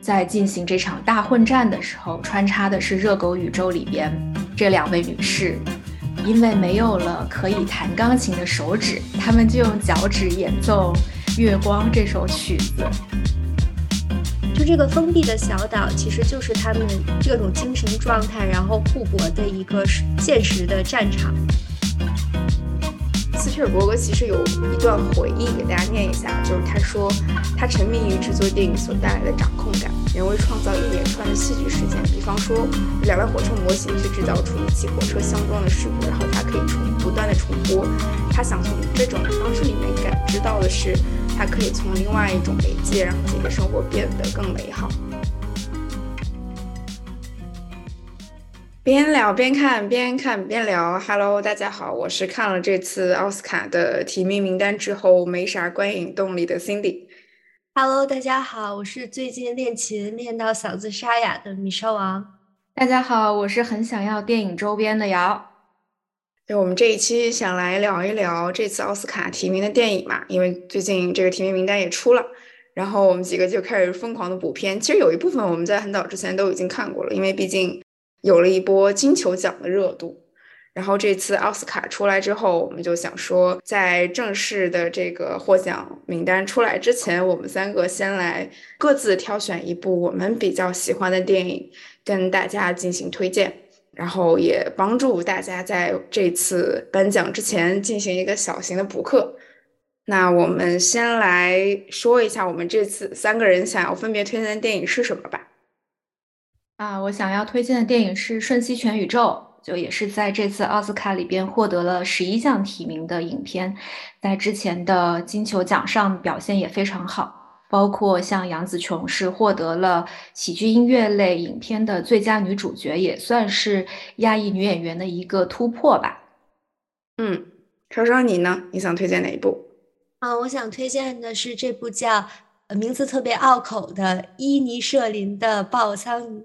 在进行这场大混战的时候，穿插的是热狗宇宙里边这两位女士，因为没有了可以弹钢琴的手指，她们就用脚趾演奏《月光》这首曲子。就这个封闭的小岛，其实就是他们这种精神状态，然后互搏的一个现实的战场。斯皮尔伯格其实有一段回忆给大家念一下，就是他说他沉迷于制作电影所带来的掌控感，人为创造一连串的戏剧事件，比方说两辆火车模型去制造出一起火车相撞的事故，然后它可以重不断的重播。他想从这种方式里面感知到的是。它可以从另外一种媒介让自己的生活变得更美好。边聊边看，边看边聊。Hello，大家好，我是看了这次奥斯卡的提名名单之后没啥观影动力的 Cindy。Hello，大家好，我是最近练琴练到嗓子沙哑的米少王。大家好，我是很想要电影周边的瑶。就我们这一期想来聊一聊这次奥斯卡提名的电影嘛，因为最近这个提名名单也出了，然后我们几个就开始疯狂的补片。其实有一部分我们在很早之前都已经看过了，因为毕竟有了一波金球奖的热度。然后这次奥斯卡出来之后，我们就想说，在正式的这个获奖名单出来之前，我们三个先来各自挑选一部我们比较喜欢的电影，跟大家进行推荐。然后也帮助大家在这次颁奖之前进行一个小型的补课。那我们先来说一下，我们这次三个人想要分别推荐的电影是什么吧？啊，我想要推荐的电影是《瞬息全宇宙》，就也是在这次奥斯卡里边获得了十一项提名的影片，在之前的金球奖上表现也非常好。包括像杨紫琼是获得了喜剧音乐类影片的最佳女主角，也算是亚裔女演员的一个突破吧。嗯，超超你呢？你想推荐哪一部？啊，我想推荐的是这部叫。名字特别拗口的伊尼舍林的爆仓女，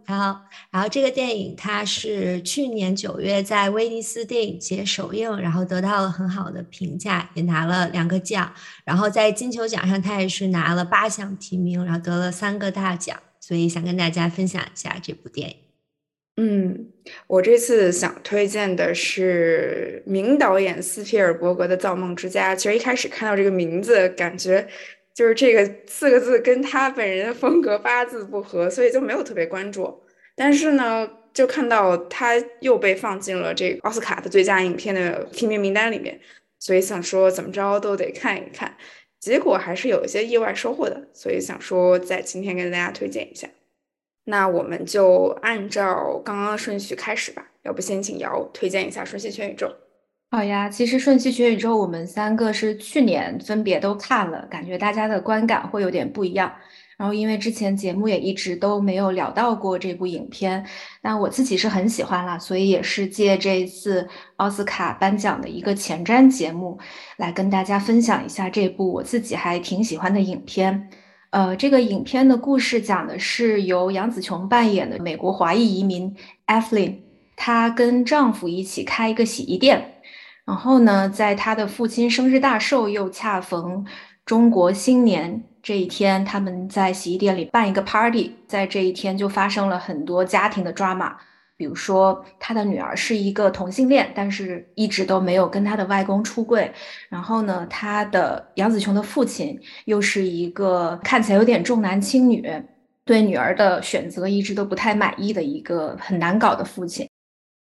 然后这个电影它是去年九月在威尼斯电影节首映，然后得到了很好的评价，也拿了两个奖。然后在金球奖上，它也是拿了八项提名，然后得了三个大奖。所以想跟大家分享一下这部电影。嗯，我这次想推荐的是名导演斯皮尔伯格的《造梦之家》。其实一开始看到这个名字，感觉。就是这个四个字跟他本人的风格八字不合，所以就没有特别关注。但是呢，就看到他又被放进了这个奥斯卡的最佳影片的提名名单里面，所以想说怎么着都得看一看。结果还是有一些意外收获的，所以想说在今天跟大家推荐一下。那我们就按照刚刚的顺序开始吧，要不先请瑶推荐一下《瞬息全宇宙》。好呀，其实《瞬息全宇宙》我们三个是去年分别都看了，感觉大家的观感会有点不一样。然后因为之前节目也一直都没有聊到过这部影片，那我自己是很喜欢啦，所以也是借这一次奥斯卡颁奖的一个前瞻节目，来跟大家分享一下这部我自己还挺喜欢的影片。呃，这个影片的故事讲的是由杨紫琼扮演的美国华裔移民 Ethlyn，她跟丈夫一起开一个洗衣店。然后呢，在他的父亲生日大寿又恰逢中国新年这一天，他们在洗衣店里办一个 party，在这一天就发生了很多家庭的 drama。比如说，他的女儿是一个同性恋，但是一直都没有跟他的外公出柜。然后呢，他的杨紫琼的父亲又是一个看起来有点重男轻女，对女儿的选择一直都不太满意的一个很难搞的父亲。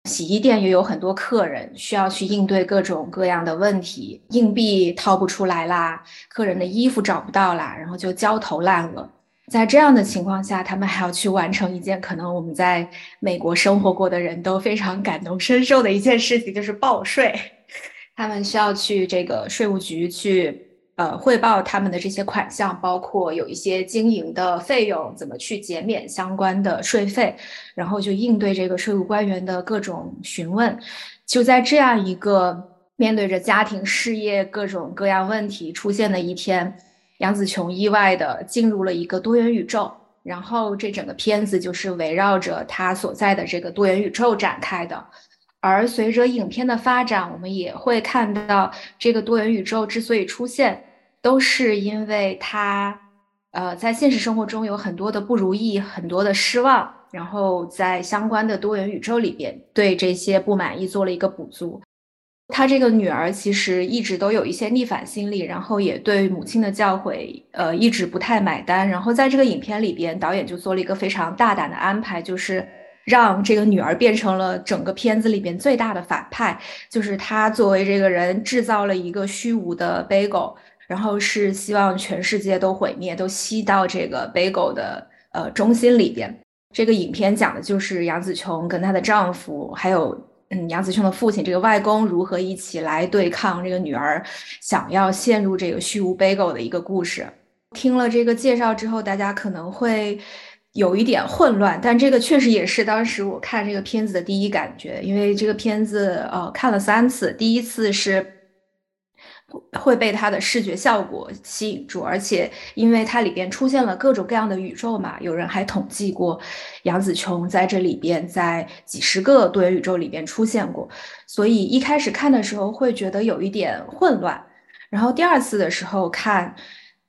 洗衣店也有很多客人需要去应对各种各样的问题，硬币掏不出来啦，客人的衣服找不到啦，然后就焦头烂额。在这样的情况下，他们还要去完成一件可能我们在美国生活过的人都非常感同身受的一件事情，就是报税。他们需要去这个税务局去。呃，汇报他们的这些款项，包括有一些经营的费用，怎么去减免相关的税费，然后就应对这个税务官员的各种询问。就在这样一个面对着家庭、事业各种各样问题出现的一天，杨紫琼意外的进入了一个多元宇宙，然后这整个片子就是围绕着她所在的这个多元宇宙展开的。而随着影片的发展，我们也会看到这个多元宇宙之所以出现。都是因为他呃，在现实生活中有很多的不如意，很多的失望，然后在相关的多元宇宙里边，对这些不满意做了一个补足。他这个女儿其实一直都有一些逆反心理，然后也对母亲的教诲，呃，一直不太买单。然后在这个影片里边，导演就做了一个非常大胆的安排，就是让这个女儿变成了整个片子里边最大的反派，就是她作为这个人制造了一个虚无的 bagel。然后是希望全世界都毁灭，都吸到这个 bagel 的呃中心里边。这个影片讲的就是杨紫琼跟她的丈夫，还有嗯杨紫琼的父亲这个外公如何一起来对抗这个女儿想要陷入这个虚无 bagel 的一个故事。听了这个介绍之后，大家可能会有一点混乱，但这个确实也是当时我看这个片子的第一感觉，因为这个片子呃看了三次，第一次是。会被它的视觉效果吸引住，而且因为它里边出现了各种各样的宇宙嘛，有人还统计过杨紫琼在这里边在几十个多元宇宙里边出现过，所以一开始看的时候会觉得有一点混乱，然后第二次的时候看。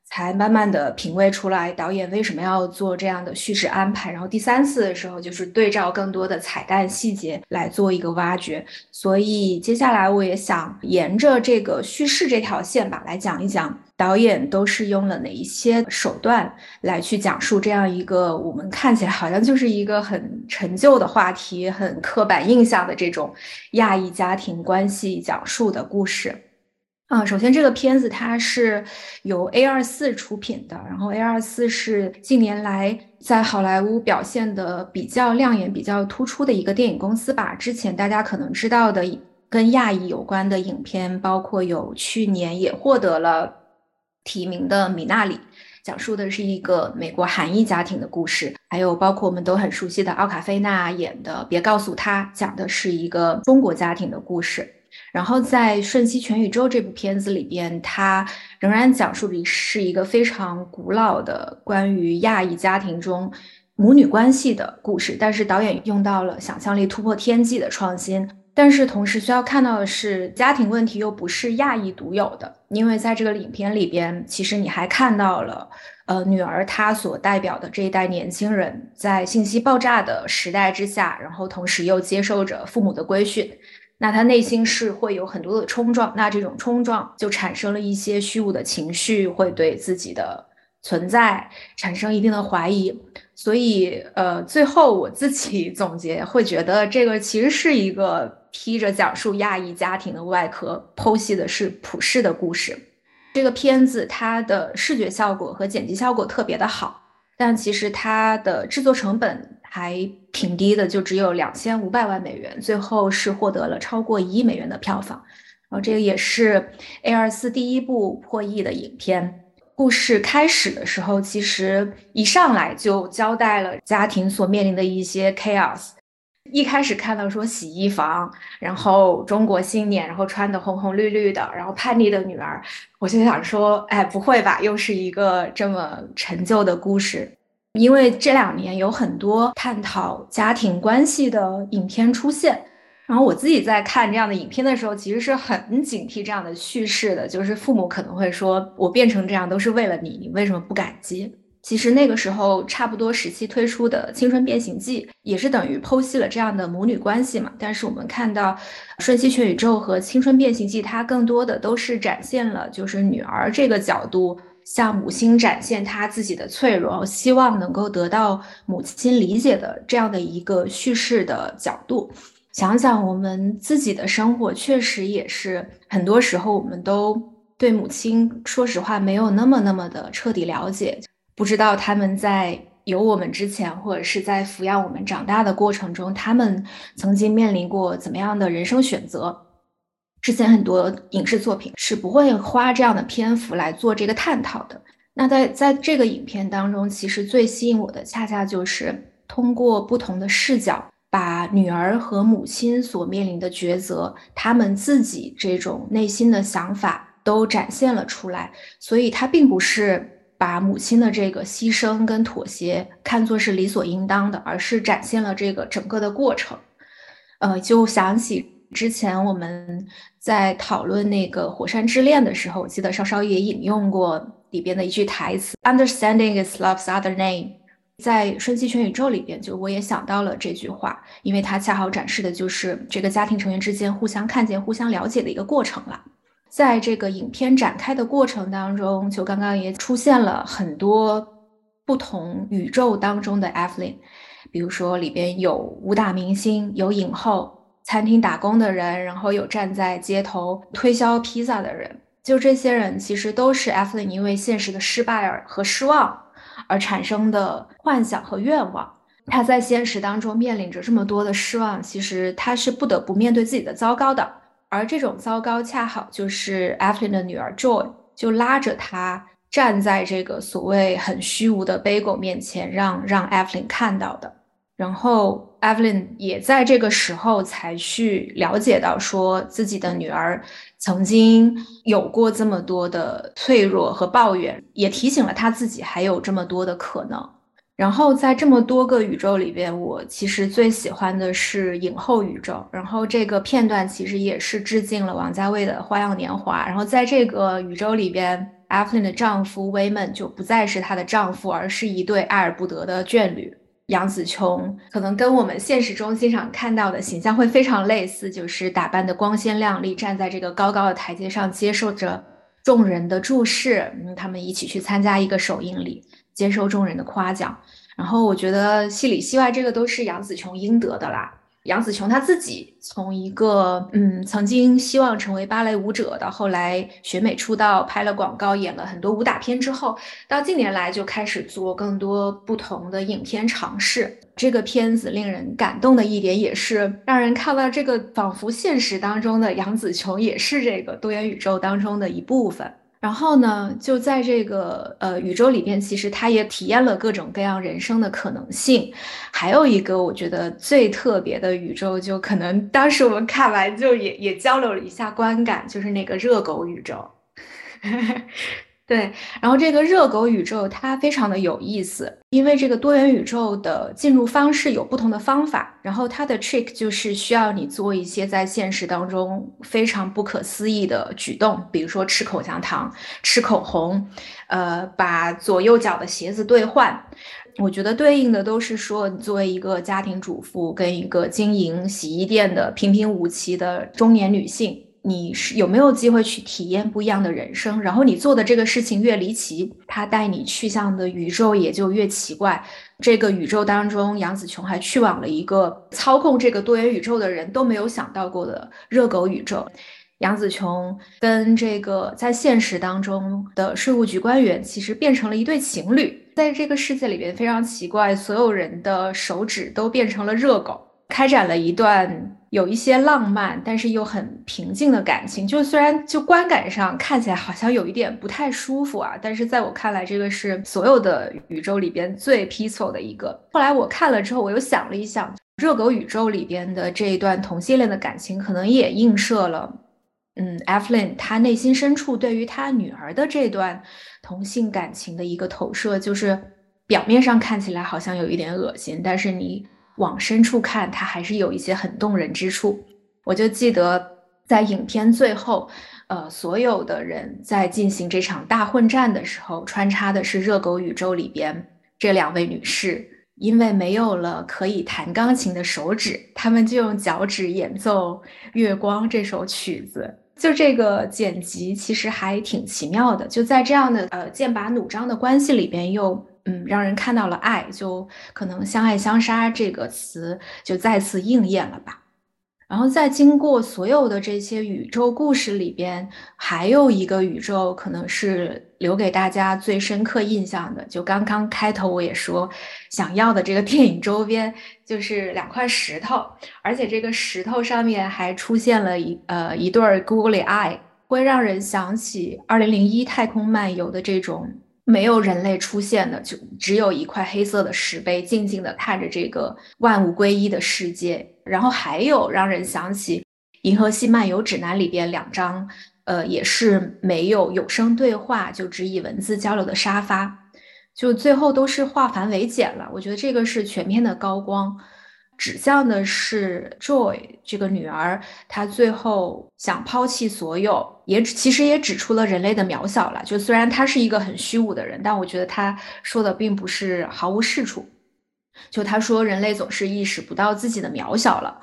才慢慢的品味出来导演为什么要做这样的叙事安排，然后第三次的时候就是对照更多的彩蛋细节来做一个挖掘，所以接下来我也想沿着这个叙事这条线吧，来讲一讲导演都是用了哪一些手段来去讲述这样一个我们看起来好像就是一个很陈旧的话题、很刻板印象的这种亚裔家庭关系讲述的故事。啊，首先这个片子它是由 A 二四出品的，然后 A 二四是近年来在好莱坞表现的比较亮眼、比较突出的一个电影公司吧。之前大家可能知道的跟亚裔有关的影片，包括有去年也获得了提名的《米娜里》，讲述的是一个美国韩裔家庭的故事；还有包括我们都很熟悉的奥卡菲娜演的《别告诉他》，讲的是一个中国家庭的故事。然后在《瞬息全宇宙》这部片子里边，它仍然讲述的是一个非常古老的关于亚裔家庭中母女关系的故事。但是导演用到了想象力突破天际的创新。但是同时需要看到的是，家庭问题又不是亚裔独有的，因为在这个影片里边，其实你还看到了，呃，女儿她所代表的这一代年轻人在信息爆炸的时代之下，然后同时又接受着父母的规训。那他内心是会有很多的冲撞，那这种冲撞就产生了一些虚无的情绪，会对自己的存在产生一定的怀疑。所以，呃，最后我自己 总结会觉得，这个其实是一个披着讲述亚裔家庭的外壳，剖析的是普世的故事。这个片子它的视觉效果和剪辑效果特别的好，但其实它的制作成本。还挺低的，就只有两千五百万美元，最后是获得了超过一亿美元的票房。然后这个也是 A 二四第一部破亿的影片。故事开始的时候，其实一上来就交代了家庭所面临的一些 chaos。一开始看到说洗衣房，然后中国新年，然后穿的红红绿绿的，然后叛逆的女儿，我就想说，哎，不会吧，又是一个这么陈旧的故事。因为这两年有很多探讨家庭关系的影片出现，然后我自己在看这样的影片的时候，其实是很警惕这样的叙事的。就是父母可能会说：“我变成这样都是为了你，你为什么不感激？”其实那个时候差不多时期推出的《青春变形记》也是等于剖析了这样的母女关系嘛。但是我们看到《瞬息全宇宙》和《青春变形记》，它更多的都是展现了就是女儿这个角度。向母亲展现他自己的脆弱，希望能够得到母亲理解的这样的一个叙事的角度。想想我们自己的生活，确实也是很多时候我们都对母亲，说实话没有那么那么的彻底了解，不知道他们在有我们之前，或者是在抚养我们长大的过程中，他们曾经面临过怎么样的人生选择。之前很多影视作品是不会花这样的篇幅来做这个探讨的。那在在这个影片当中，其实最吸引我的，恰恰就是通过不同的视角，把女儿和母亲所面临的抉择，他们自己这种内心的想法都展现了出来。所以，他并不是把母亲的这个牺牲跟妥协看作是理所应当的，而是展现了这个整个的过程。呃，就想起。之前我们在讨论那个《火山之恋》的时候，我记得稍稍也引用过里边的一句台词：“Understanding is love's other name。”在《瞬息全宇宙》里边，就我也想到了这句话，因为它恰好展示的就是这个家庭成员之间互相看见、互相了解的一个过程了。在这个影片展开的过程当中，就刚刚也出现了很多不同宇宙当中的 Evelyn，比如说里边有武打明星、有影后、餐厅打工的人，然后有站在街头推销披萨的人，就这些人其实都是 Evelyn 因为现实的失败而和失望。而产生的幻想和愿望，他在现实当中面临着这么多的失望，其实他是不得不面对自己的糟糕的。而这种糟糕，恰好就是 Evelyn 的女儿 Joy 就拉着他站在这个所谓很虚无的 Bagel 面前，让让 Evelyn 看到的。然后 Evelyn 也在这个时候才去了解到，说自己的女儿曾经有过这么多的脆弱和抱怨，也提醒了她自己还有这么多的可能。然后在这么多个宇宙里边，我其实最喜欢的是影后宇宙。然后这个片段其实也是致敬了王家卫的《花样年华》。然后在这个宇宙里边，Evelyn 的丈夫 Wayman 就不再是她的丈夫，而是一对爱而不得的眷侣。杨紫琼可能跟我们现实中经常看到的形象会非常类似，就是打扮的光鲜亮丽，站在这个高高的台阶上，接受着众人的注视。嗯，他们一起去参加一个首映礼，接受众人的夸奖。然后我觉得戏里戏外，这个都是杨紫琼应得的啦。杨紫琼她自己从一个嗯曾经希望成为芭蕾舞者，到后来选美出道，拍了广告，演了很多武打片之后，到近年来就开始做更多不同的影片尝试。这个片子令人感动的一点，也是让人看到这个仿佛现实当中的杨紫琼也是这个多元宇宙当中的一部分。然后呢，就在这个呃宇宙里边，其实他也体验了各种各样人生的可能性。还有一个我觉得最特别的宇宙，就可能当时我们看完就也也交流了一下观感，就是那个热狗宇宙。对，然后这个热狗宇宙它非常的有意思，因为这个多元宇宙的进入方式有不同的方法，然后它的 trick 就是需要你做一些在现实当中非常不可思议的举动，比如说吃口香糖、吃口红，呃，把左右脚的鞋子兑换。我觉得对应的都是说，你作为一个家庭主妇跟一个经营洗衣店的平平无奇的中年女性。你是有没有机会去体验不一样的人生？然后你做的这个事情越离奇，他带你去向的宇宙也就越奇怪。这个宇宙当中，杨紫琼还去往了一个操控这个多元宇宙的人都没有想到过的热狗宇宙。杨紫琼跟这个在现实当中的税务局官员其实变成了一对情侣，在这个世界里边非常奇怪，所有人的手指都变成了热狗。开展了一段有一些浪漫，但是又很平静的感情。就虽然就观感上看起来好像有一点不太舒服啊，但是在我看来，这个是所有的宇宙里边最 peaceful 的一个。后来我看了之后，我又想了一想，热狗宇宙里边的这一段同性恋的感情，可能也映射了，嗯，Evelyn 他内心深处对于他女儿的这段同性感情的一个投射，就是表面上看起来好像有一点恶心，但是你。往深处看，它还是有一些很动人之处。我就记得在影片最后，呃，所有的人在进行这场大混战的时候，穿插的是热狗宇宙里边这两位女士，因为没有了可以弹钢琴的手指，她们就用脚趾演奏《月光》这首曲子。就这个剪辑其实还挺奇妙的，就在这样的呃剑拔弩张的关系里边又。嗯，让人看到了爱，就可能相爱相杀这个词就再次应验了吧。然后在经过所有的这些宇宙故事里边，还有一个宇宙可能是留给大家最深刻印象的。就刚刚开头我也说，想要的这个电影周边就是两块石头，而且这个石头上面还出现了一呃一对 Google 愛会让人想起二零零一太空漫游的这种。没有人类出现的，就只有一块黑色的石碑，静静地看着这个万物归一的世界。然后还有让人想起《银河系漫游指南》里边两张，呃，也是没有有声对话，就只以文字交流的沙发，就最后都是化繁为简了。我觉得这个是全片的高光。指向的是 Joy 这个女儿，她最后想抛弃所有，也其实也指出了人类的渺小了。就虽然她是一个很虚无的人，但我觉得她说的并不是毫无是处。就她说，人类总是意识不到自己的渺小了。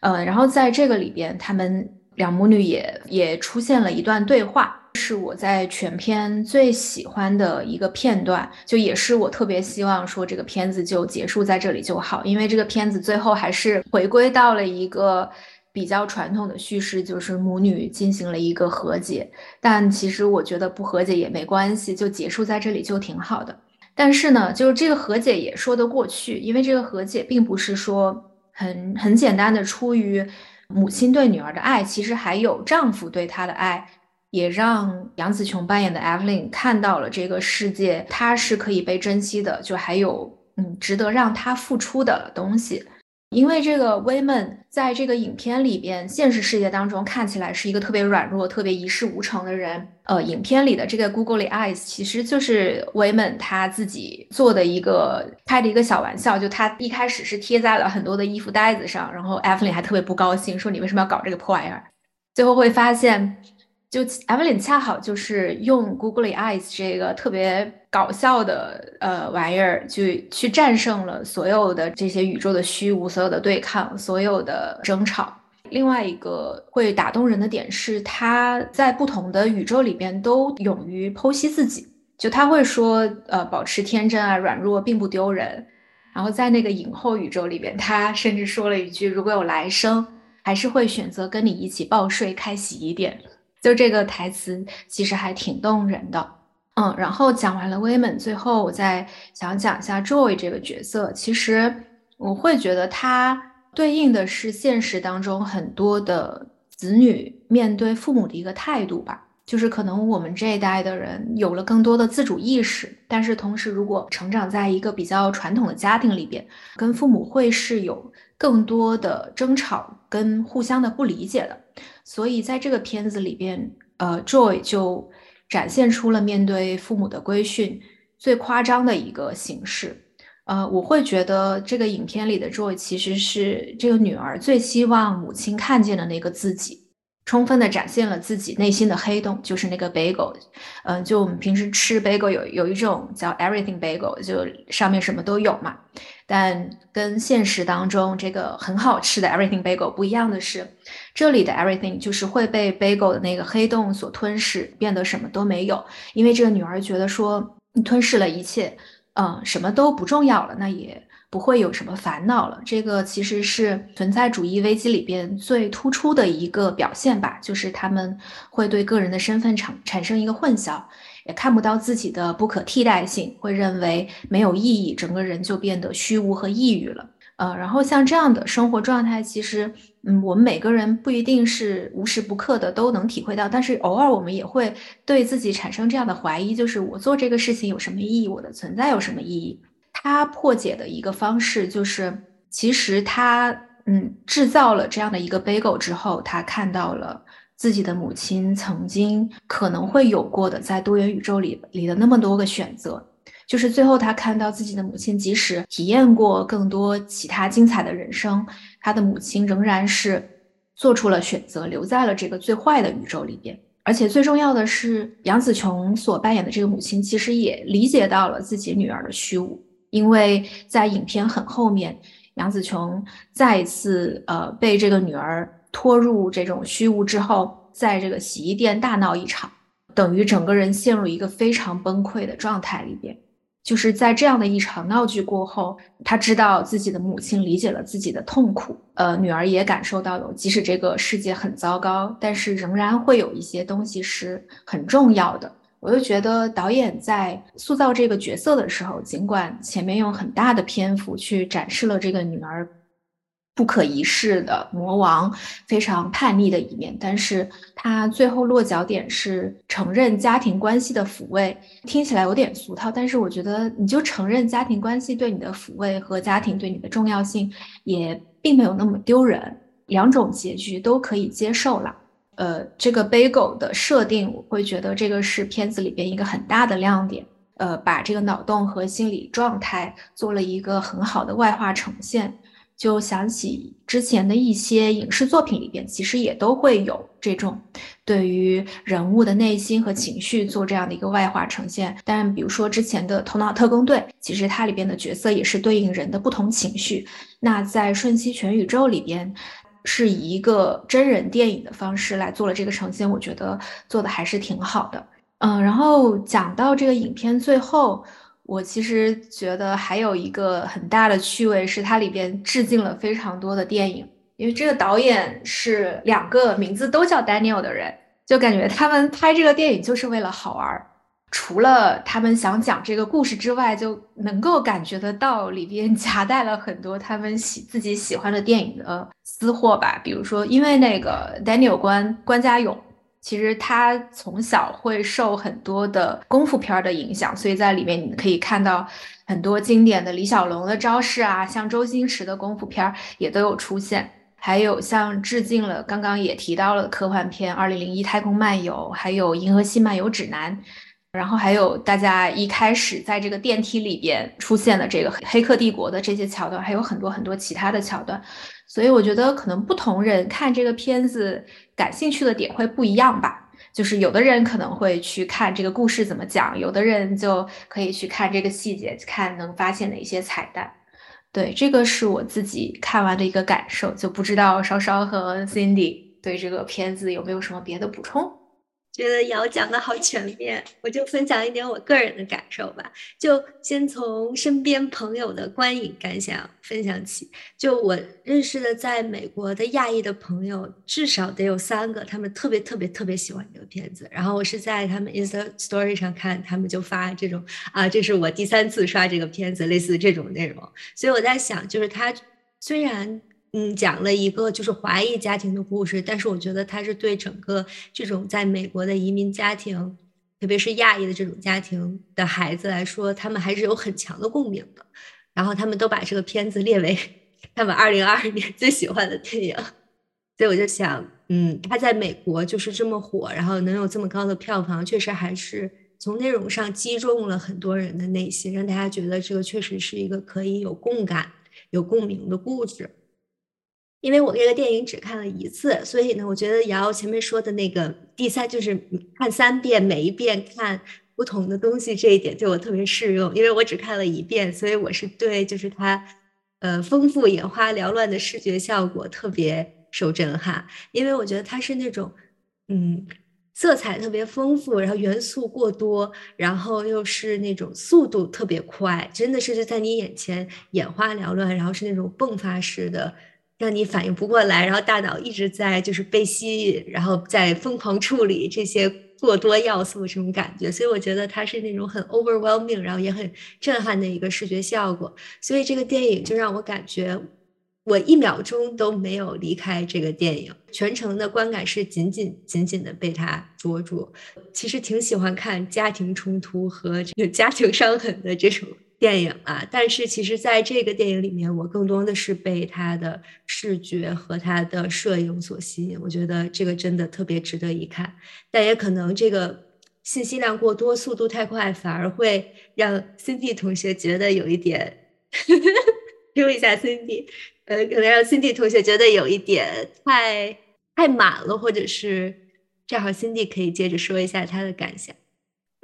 呃，然后在这个里边，他们两母女也也出现了一段对话。是我在全片最喜欢的一个片段，就也是我特别希望说这个片子就结束在这里就好，因为这个片子最后还是回归到了一个比较传统的叙事，就是母女进行了一个和解。但其实我觉得不和解也没关系，就结束在这里就挺好的。但是呢，就是这个和解也说得过去，因为这个和解并不是说很很简单的出于母亲对女儿的爱，其实还有丈夫对她的爱。也让杨紫琼扮演的 Evelyn 看到了这个世界，她是可以被珍惜的，就还有嗯值得让她付出的东西。因为这个 Women 在这个影片里边，现实世界当中看起来是一个特别软弱、特别一事无成的人。呃，影片里的这个 Google Eyes 其实就是 Women 他自己做的一个开的一个小玩笑，就他一开始是贴在了很多的衣服袋子上，然后 Evelyn 还特别不高兴，说你为什么要搞这个破玩意儿？最后会发现。就 Evelyn 恰好就是用 Google Eyes 这个特别搞笑的呃玩意儿，就去战胜了所有的这些宇宙的虚无，所有的对抗，所有的争吵。另外一个会打动人的点是，他在不同的宇宙里边都勇于剖析自己。就他会说，呃，保持天真啊，软弱并不丢人。然后在那个影后宇宙里边，他甚至说了一句：“如果有来生，还是会选择跟你一起报税、开洗衣店。”就这个台词其实还挺动人的，嗯，然后讲完了 Women，最后我再想讲一下 Joy 这个角色。其实我会觉得他对应的是现实当中很多的子女面对父母的一个态度吧。就是可能我们这一代的人有了更多的自主意识，但是同时如果成长在一个比较传统的家庭里边，跟父母会是有更多的争吵跟互相的不理解的。所以在这个片子里边，呃，Joy 就展现出了面对父母的规训最夸张的一个形式。呃，我会觉得这个影片里的 Joy 其实是这个女儿最希望母亲看见的那个自己。充分的展现了自己内心的黑洞，就是那个 bagel，嗯，就我们平时吃 bagel 有有一种叫 everything bagel，就上面什么都有嘛。但跟现实当中这个很好吃的 everything bagel 不一样的是，这里的 everything 就是会被 bagel 的那个黑洞所吞噬，变得什么都没有。因为这个女儿觉得说，吞噬了一切，嗯，什么都不重要了，那也。不会有什么烦恼了。这个其实是存在主义危机里边最突出的一个表现吧，就是他们会对个人的身份产产生一个混淆，也看不到自己的不可替代性，会认为没有意义，整个人就变得虚无和抑郁了。呃，然后像这样的生活状态，其实，嗯，我们每个人不一定是无时不刻的都能体会到，但是偶尔我们也会对自己产生这样的怀疑，就是我做这个事情有什么意义？我的存在有什么意义？他破解的一个方式就是，其实他嗯制造了这样的一个 bagel 之后，他看到了自己的母亲曾经可能会有过的在多元宇宙里里的那么多个选择，就是最后他看到自己的母亲即使体验过更多其他精彩的人生，他的母亲仍然是做出了选择，留在了这个最坏的宇宙里边。而且最重要的是，杨紫琼所扮演的这个母亲其实也理解到了自己女儿的虚无。因为在影片很后面，杨紫琼再一次呃被这个女儿拖入这种虚无之后，在这个洗衣店大闹一场，等于整个人陷入一个非常崩溃的状态里边。就是在这样的一场闹剧过后，他知道自己的母亲理解了自己的痛苦，呃，女儿也感受到了，即使这个世界很糟糕，但是仍然会有一些东西是很重要的。我就觉得导演在塑造这个角色的时候，尽管前面用很大的篇幅去展示了这个女儿不可一世的魔王非常叛逆的一面，但是他最后落脚点是承认家庭关系的抚慰，听起来有点俗套，但是我觉得你就承认家庭关系对你的抚慰和家庭对你的重要性，也并没有那么丢人，两种结局都可以接受了。呃，这个 bagel 的设定，我会觉得这个是片子里边一个很大的亮点。呃，把这个脑洞和心理状态做了一个很好的外化呈现。就想起之前的一些影视作品里边，其实也都会有这种对于人物的内心和情绪做这样的一个外化呈现。但比如说之前的《头脑特工队》，其实它里边的角色也是对应人的不同情绪。那在《瞬息全宇宙》里边，是以一个真人电影的方式来做了这个呈现，我觉得做的还是挺好的。嗯，然后讲到这个影片最后。我其实觉得还有一个很大的趣味是，它里边致敬了非常多的电影，因为这个导演是两个名字都叫 Daniel 的人，就感觉他们拍这个电影就是为了好玩。除了他们想讲这个故事之外，就能够感觉得到里边 夹带了很多他们喜自己喜欢的电影的私货吧。比如说，因为那个 Daniel 关关家勇。其实他从小会受很多的功夫片的影响，所以在里面你可以看到很多经典的李小龙的招式啊，像周星驰的功夫片也都有出现，还有像致敬了刚刚也提到了科幻片《二零零一太空漫游》，还有《银河系漫游指南》，然后还有大家一开始在这个电梯里边出现的这个《黑客帝国》的这些桥段，还有很多很多其他的桥段。所以我觉得可能不同人看这个片子感兴趣的点会不一样吧。就是有的人可能会去看这个故事怎么讲，有的人就可以去看这个细节，看能发现哪些彩蛋。对，这个是我自己看完的一个感受，就不知道稍稍和 Cindy 对这个片子有没有什么别的补充。觉得瑶讲的好全面，我就分享一点我个人的感受吧。就先从身边朋友的观影感想分享起。就我认识的在美国的亚裔的朋友，至少得有三个，他们特别特别特别喜欢这个片子。然后我是在他们 Insta Story 上看，他们就发这种啊，这是我第三次刷这个片子，类似这种内容。所以我在想，就是他虽然。嗯，讲了一个就是华裔家庭的故事，但是我觉得它是对整个这种在美国的移民家庭，特别是亚裔的这种家庭的孩子来说，他们还是有很强的共鸣的。然后他们都把这个片子列为他们二零二二年最喜欢的电影，所以我就想，嗯，他在美国就是这么火，然后能有这么高的票房，确实还是从内容上击中了很多人的内心，让大家觉得这个确实是一个可以有共感、有共鸣的故事。因为我这个电影只看了一次，所以呢，我觉得瑶瑶前面说的那个第三就是看三遍，每一遍看不同的东西，这一点对我特别适用。因为我只看了一遍，所以我是对就是它，呃，丰富眼花缭乱的视觉效果特别受震撼。因为我觉得它是那种，嗯，色彩特别丰富，然后元素过多，然后又是那种速度特别快，真的是就在你眼前眼花缭乱，然后是那种迸发式的。让你反应不过来，然后大脑一直在就是被吸引，然后在疯狂处理这些过多要素这种感觉，所以我觉得它是那种很 overwhelming，然后也很震撼的一个视觉效果。所以这个电影就让我感觉我一秒钟都没有离开这个电影，全程的观感是紧紧紧紧的被它捉住。其实挺喜欢看家庭冲突和这个家庭伤痕的这种。电影啊，但是其实在这个电影里面，我更多的是被它的视觉和他的摄影所吸引。我觉得这个真的特别值得一看，但也可能这个信息量过多、速度太快，反而会让 Cindy 同学觉得有一点，听一下 Cindy，呃，可能让 Cindy 同学觉得有一点太太满了，或者是正好 Cindy 可以接着说一下他的感想。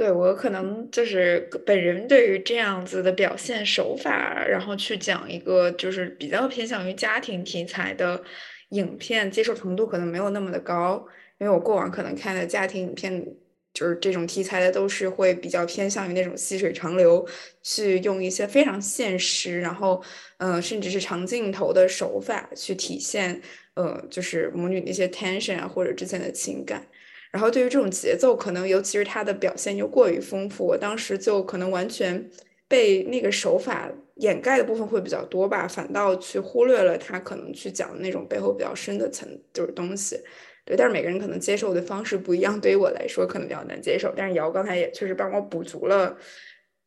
对我可能就是本人对于这样子的表现手法，然后去讲一个就是比较偏向于家庭题材的影片，接受程度可能没有那么的高。因为我过往可能看的家庭影片，就是这种题材的都是会比较偏向于那种细水长流，去用一些非常现实，然后呃甚至是长镜头的手法去体现呃就是母女那些 tension 啊或者之间的情感。然后对于这种节奏，可能尤其是它的表现又过于丰富，我当时就可能完全被那个手法掩盖的部分会比较多吧，反倒去忽略了他可能去讲的那种背后比较深的层就是东西。对，但是每个人可能接受的方式不一样，对于我来说可能比较难接受。但是瑶刚才也确实帮我补足了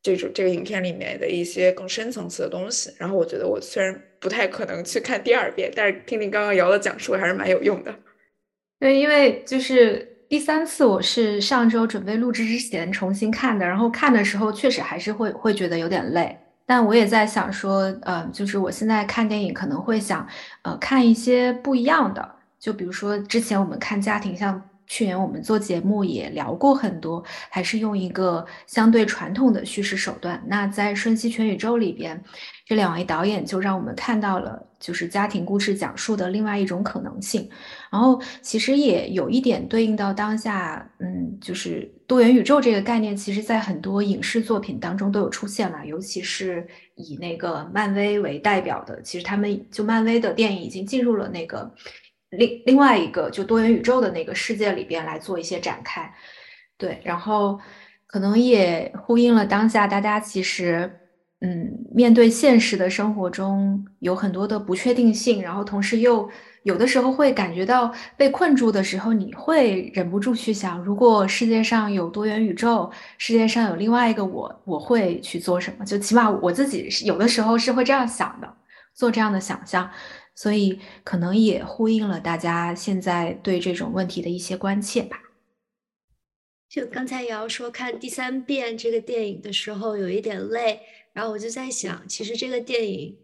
这种这个影片里面的一些更深层次的东西。然后我觉得我虽然不太可能去看第二遍，但是听听刚刚瑶的讲述还是蛮有用的。对，因为就是。第三次我是上周准备录制之前重新看的，然后看的时候确实还是会会觉得有点累，但我也在想说，呃，就是我现在看电影可能会想，呃，看一些不一样的。就比如说之前我们看家庭，像去年我们做节目也聊过很多，还是用一个相对传统的叙事手段。那在《瞬息全宇宙》里边，这两位导演就让我们看到了，就是家庭故事讲述的另外一种可能性。然后其实也有一点对应到当下，嗯，就是多元宇宙这个概念，其实在很多影视作品当中都有出现了，尤其是以那个漫威为代表的，其实他们就漫威的电影已经进入了那个另另外一个就多元宇宙的那个世界里边来做一些展开，对，然后可能也呼应了当下大家其实。嗯，面对现实的生活中有很多的不确定性，然后同时又有的时候会感觉到被困住的时候，你会忍不住去想：如果世界上有多元宇宙，世界上有另外一个我，我会去做什么？就起码我自己有的时候是会这样想的，做这样的想象，所以可能也呼应了大家现在对这种问题的一些关切吧。就刚才瑶说看第三遍这个电影的时候有一点累。然后我就在想，其实这个电影，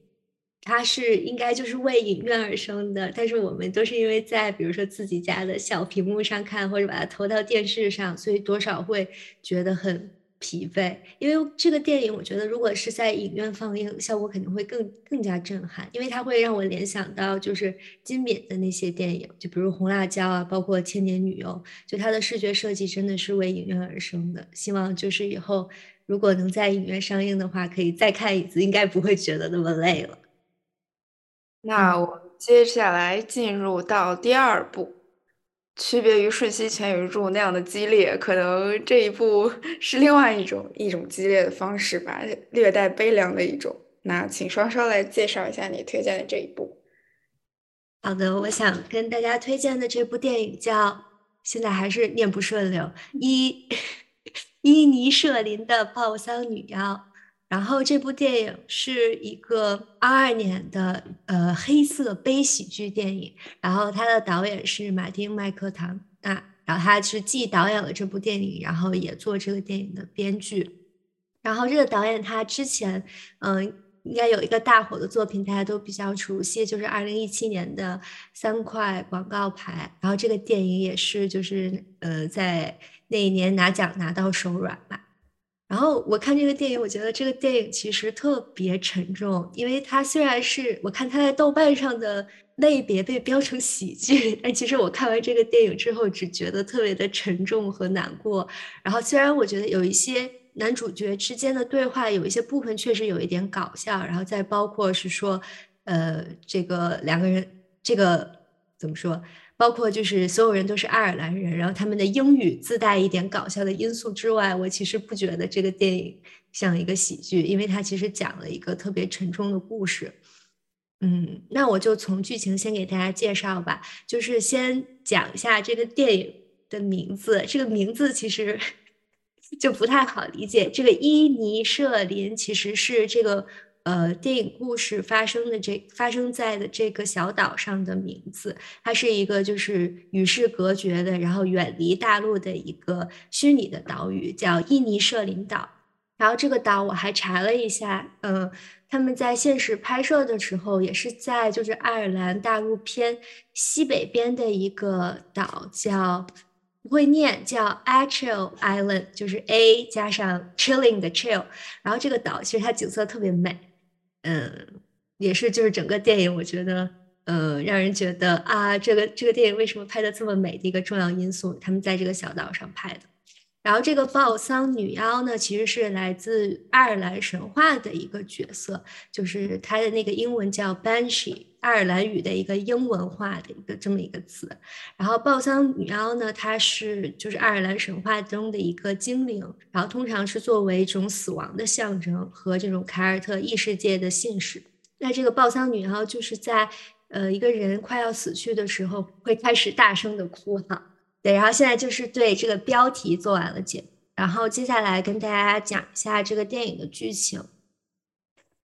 它是应该就是为影院而生的，但是我们都是因为在比如说自己家的小屏幕上看，或者把它投到电视上，所以多少会觉得很疲惫。因为这个电影，我觉得如果是在影院放映，效果肯定会更更加震撼，因为它会让我联想到就是金敏的那些电影，就比如《红辣椒》啊，包括《千年女优》，就它的视觉设计真的是为影院而生的。希望就是以后。如果能在影院上映的话，可以再看一次，应该不会觉得那么累了。那我们接下来进入到第二部，区别于《瞬息全宇宙》那样的激烈，可能这一部 是另外一种一种激烈的方式吧，略带悲凉的一种。那请双双来介绍一下你推荐的这一部。好的，我想跟大家推荐的这部电影叫，现在还是念不顺溜一。伊尼舍林的报丧女妖，然后这部电影是一个二二年的呃黑色悲喜剧电影，然后它的导演是马丁麦克唐纳，然后他是既导演了这部电影，然后也做这个电影的编剧，然后这个导演他之前嗯应该有一个大火的作品，大家都比较熟悉，就是二零一七年的三块广告牌，然后这个电影也是就是呃在。那一年拿奖拿到手软嘛，然后我看这个电影，我觉得这个电影其实特别沉重，因为它虽然是我看它在豆瓣上的类别被标成喜剧，但其实我看完这个电影之后，只觉得特别的沉重和难过。然后虽然我觉得有一些男主角之间的对话有一些部分确实有一点搞笑，然后再包括是说，呃，这个两个人这个怎么说？包括就是所有人都是爱尔兰人，然后他们的英语自带一点搞笑的因素之外，我其实不觉得这个电影像一个喜剧，因为它其实讲了一个特别沉重的故事。嗯，那我就从剧情先给大家介绍吧，就是先讲一下这个电影的名字。这个名字其实 就不太好理解，这个伊尼舍林其实是这个。呃，电影故事发生的这发生在的这个小岛上的名字，它是一个就是与世隔绝的，然后远离大陆的一个虚拟的岛屿，叫印尼舍林岛。然后这个岛我还查了一下，嗯，他们在现实拍摄的时候也是在就是爱尔兰大陆偏西北边的一个岛，叫不会念，叫 Achill Island，就是 A 加上 chilling 的 chill。然后这个岛其实它景色特别美。嗯，也是，就是整个电影，我觉得，呃，让人觉得啊，这个这个电影为什么拍的这么美的一个重要因素，他们在这个小岛上拍的。然后这个报丧女妖呢，其实是来自爱尔兰神话的一个角色，就是它的那个英文叫 Banshee，爱尔兰语的一个英文化的一个这么一个词。然后报丧女妖呢，它是就是爱尔兰神话中的一个精灵，然后通常是作为一种死亡的象征和这种凯尔特异世界的信使。那这个报丧女妖就是在呃一个人快要死去的时候，会开始大声的哭哈。对，然后现在就是对这个标题做完了解，然后接下来跟大家讲一下这个电影的剧情。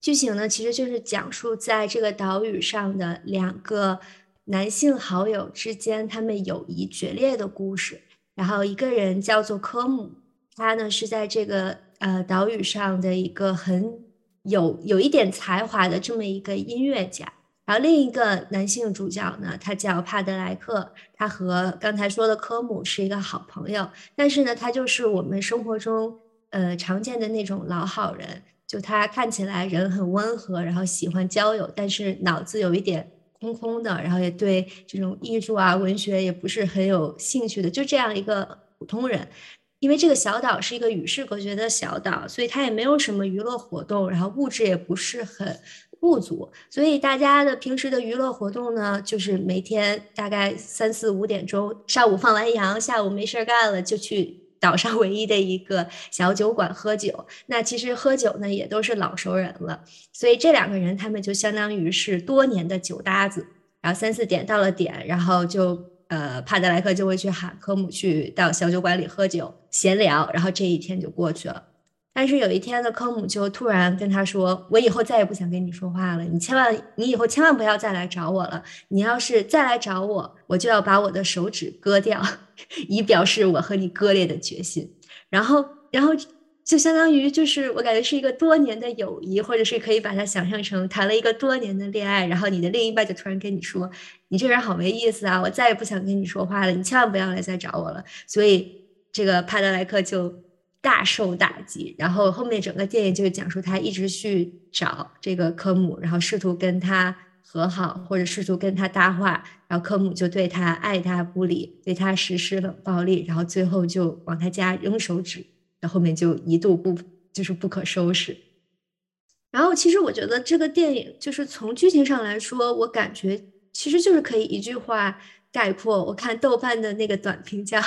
剧情呢，其实就是讲述在这个岛屿上的两个男性好友之间，他们友谊决裂的故事。然后一个人叫做科姆，他呢是在这个呃岛屿上的一个很有有一点才华的这么一个音乐家。然后另一个男性主角呢，他叫帕德莱克，他和刚才说的科姆是一个好朋友，但是呢，他就是我们生活中呃常见的那种老好人，就他看起来人很温和，然后喜欢交友，但是脑子有一点空空的，然后也对这种艺术啊、文学也不是很有兴趣的，就这样一个普通人。因为这个小岛是一个与世隔绝的小岛，所以它也没有什么娱乐活动，然后物质也不是很。不足，所以大家的平时的娱乐活动呢，就是每天大概三四五点钟，上午放完羊，下午没事干了就去岛上 唯一的一个小酒馆喝酒。那其实喝酒呢也都是老熟人了，所以这两个人他们就相当于是多年的酒搭子。然后三四点到了点，然后就呃帕德莱克就会去喊科姆去到小酒馆里喝酒闲聊，然后这一天就过去了。但是有一天呢，科姆就突然跟他说：“我以后再也不想跟你说话了，你千万，你以后千万不要再来找我了。你要是再来找我，我就要把我的手指割掉，以表示我和你割裂的决心。”然后，然后就相当于就是我感觉是一个多年的友谊，或者是可以把它想象成谈了一个多年的恋爱。然后你的另一半就突然跟你说：“你这人好没意思啊，我再也不想跟你说话了，你千万不要来再找我了。”所以这个帕德莱克就。大受打击，然后后面整个电影就是讲述他一直去找这个科姆，然后试图跟他和好，或者试图跟他搭话，然后科姆就对他爱答不理，对他实施冷暴力，然后最后就往他家扔手指，然后后面就一度不就是不可收拾。然后其实我觉得这个电影就是从剧情上来说，我感觉其实就是可以一句话概括。我看豆瓣的那个短评叫。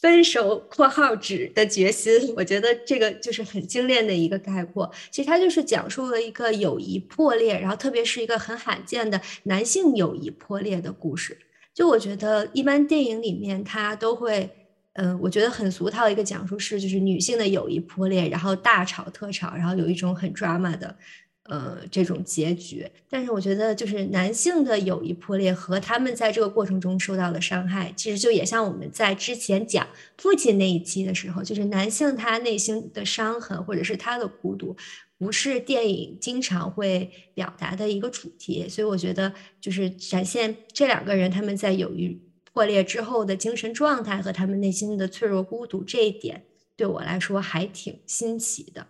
分手（括号纸）的决心，我觉得这个就是很精炼的一个概括。其实它就是讲述了一个友谊破裂，然后特别是一个很罕见的男性友谊破裂的故事。就我觉得，一般电影里面它都会，嗯，我觉得很俗套的一个讲述是，就是女性的友谊破裂，然后大吵特吵，然后有一种很 drama 的。呃，这种结局，但是我觉得就是男性的友谊破裂和他们在这个过程中受到的伤害，其实就也像我们在之前讲父亲那一期的时候，就是男性他内心的伤痕或者是他的孤独，不是电影经常会表达的一个主题。所以我觉得就是展现这两个人他们在友谊破裂之后的精神状态和他们内心的脆弱孤独这一点，对我来说还挺新奇的。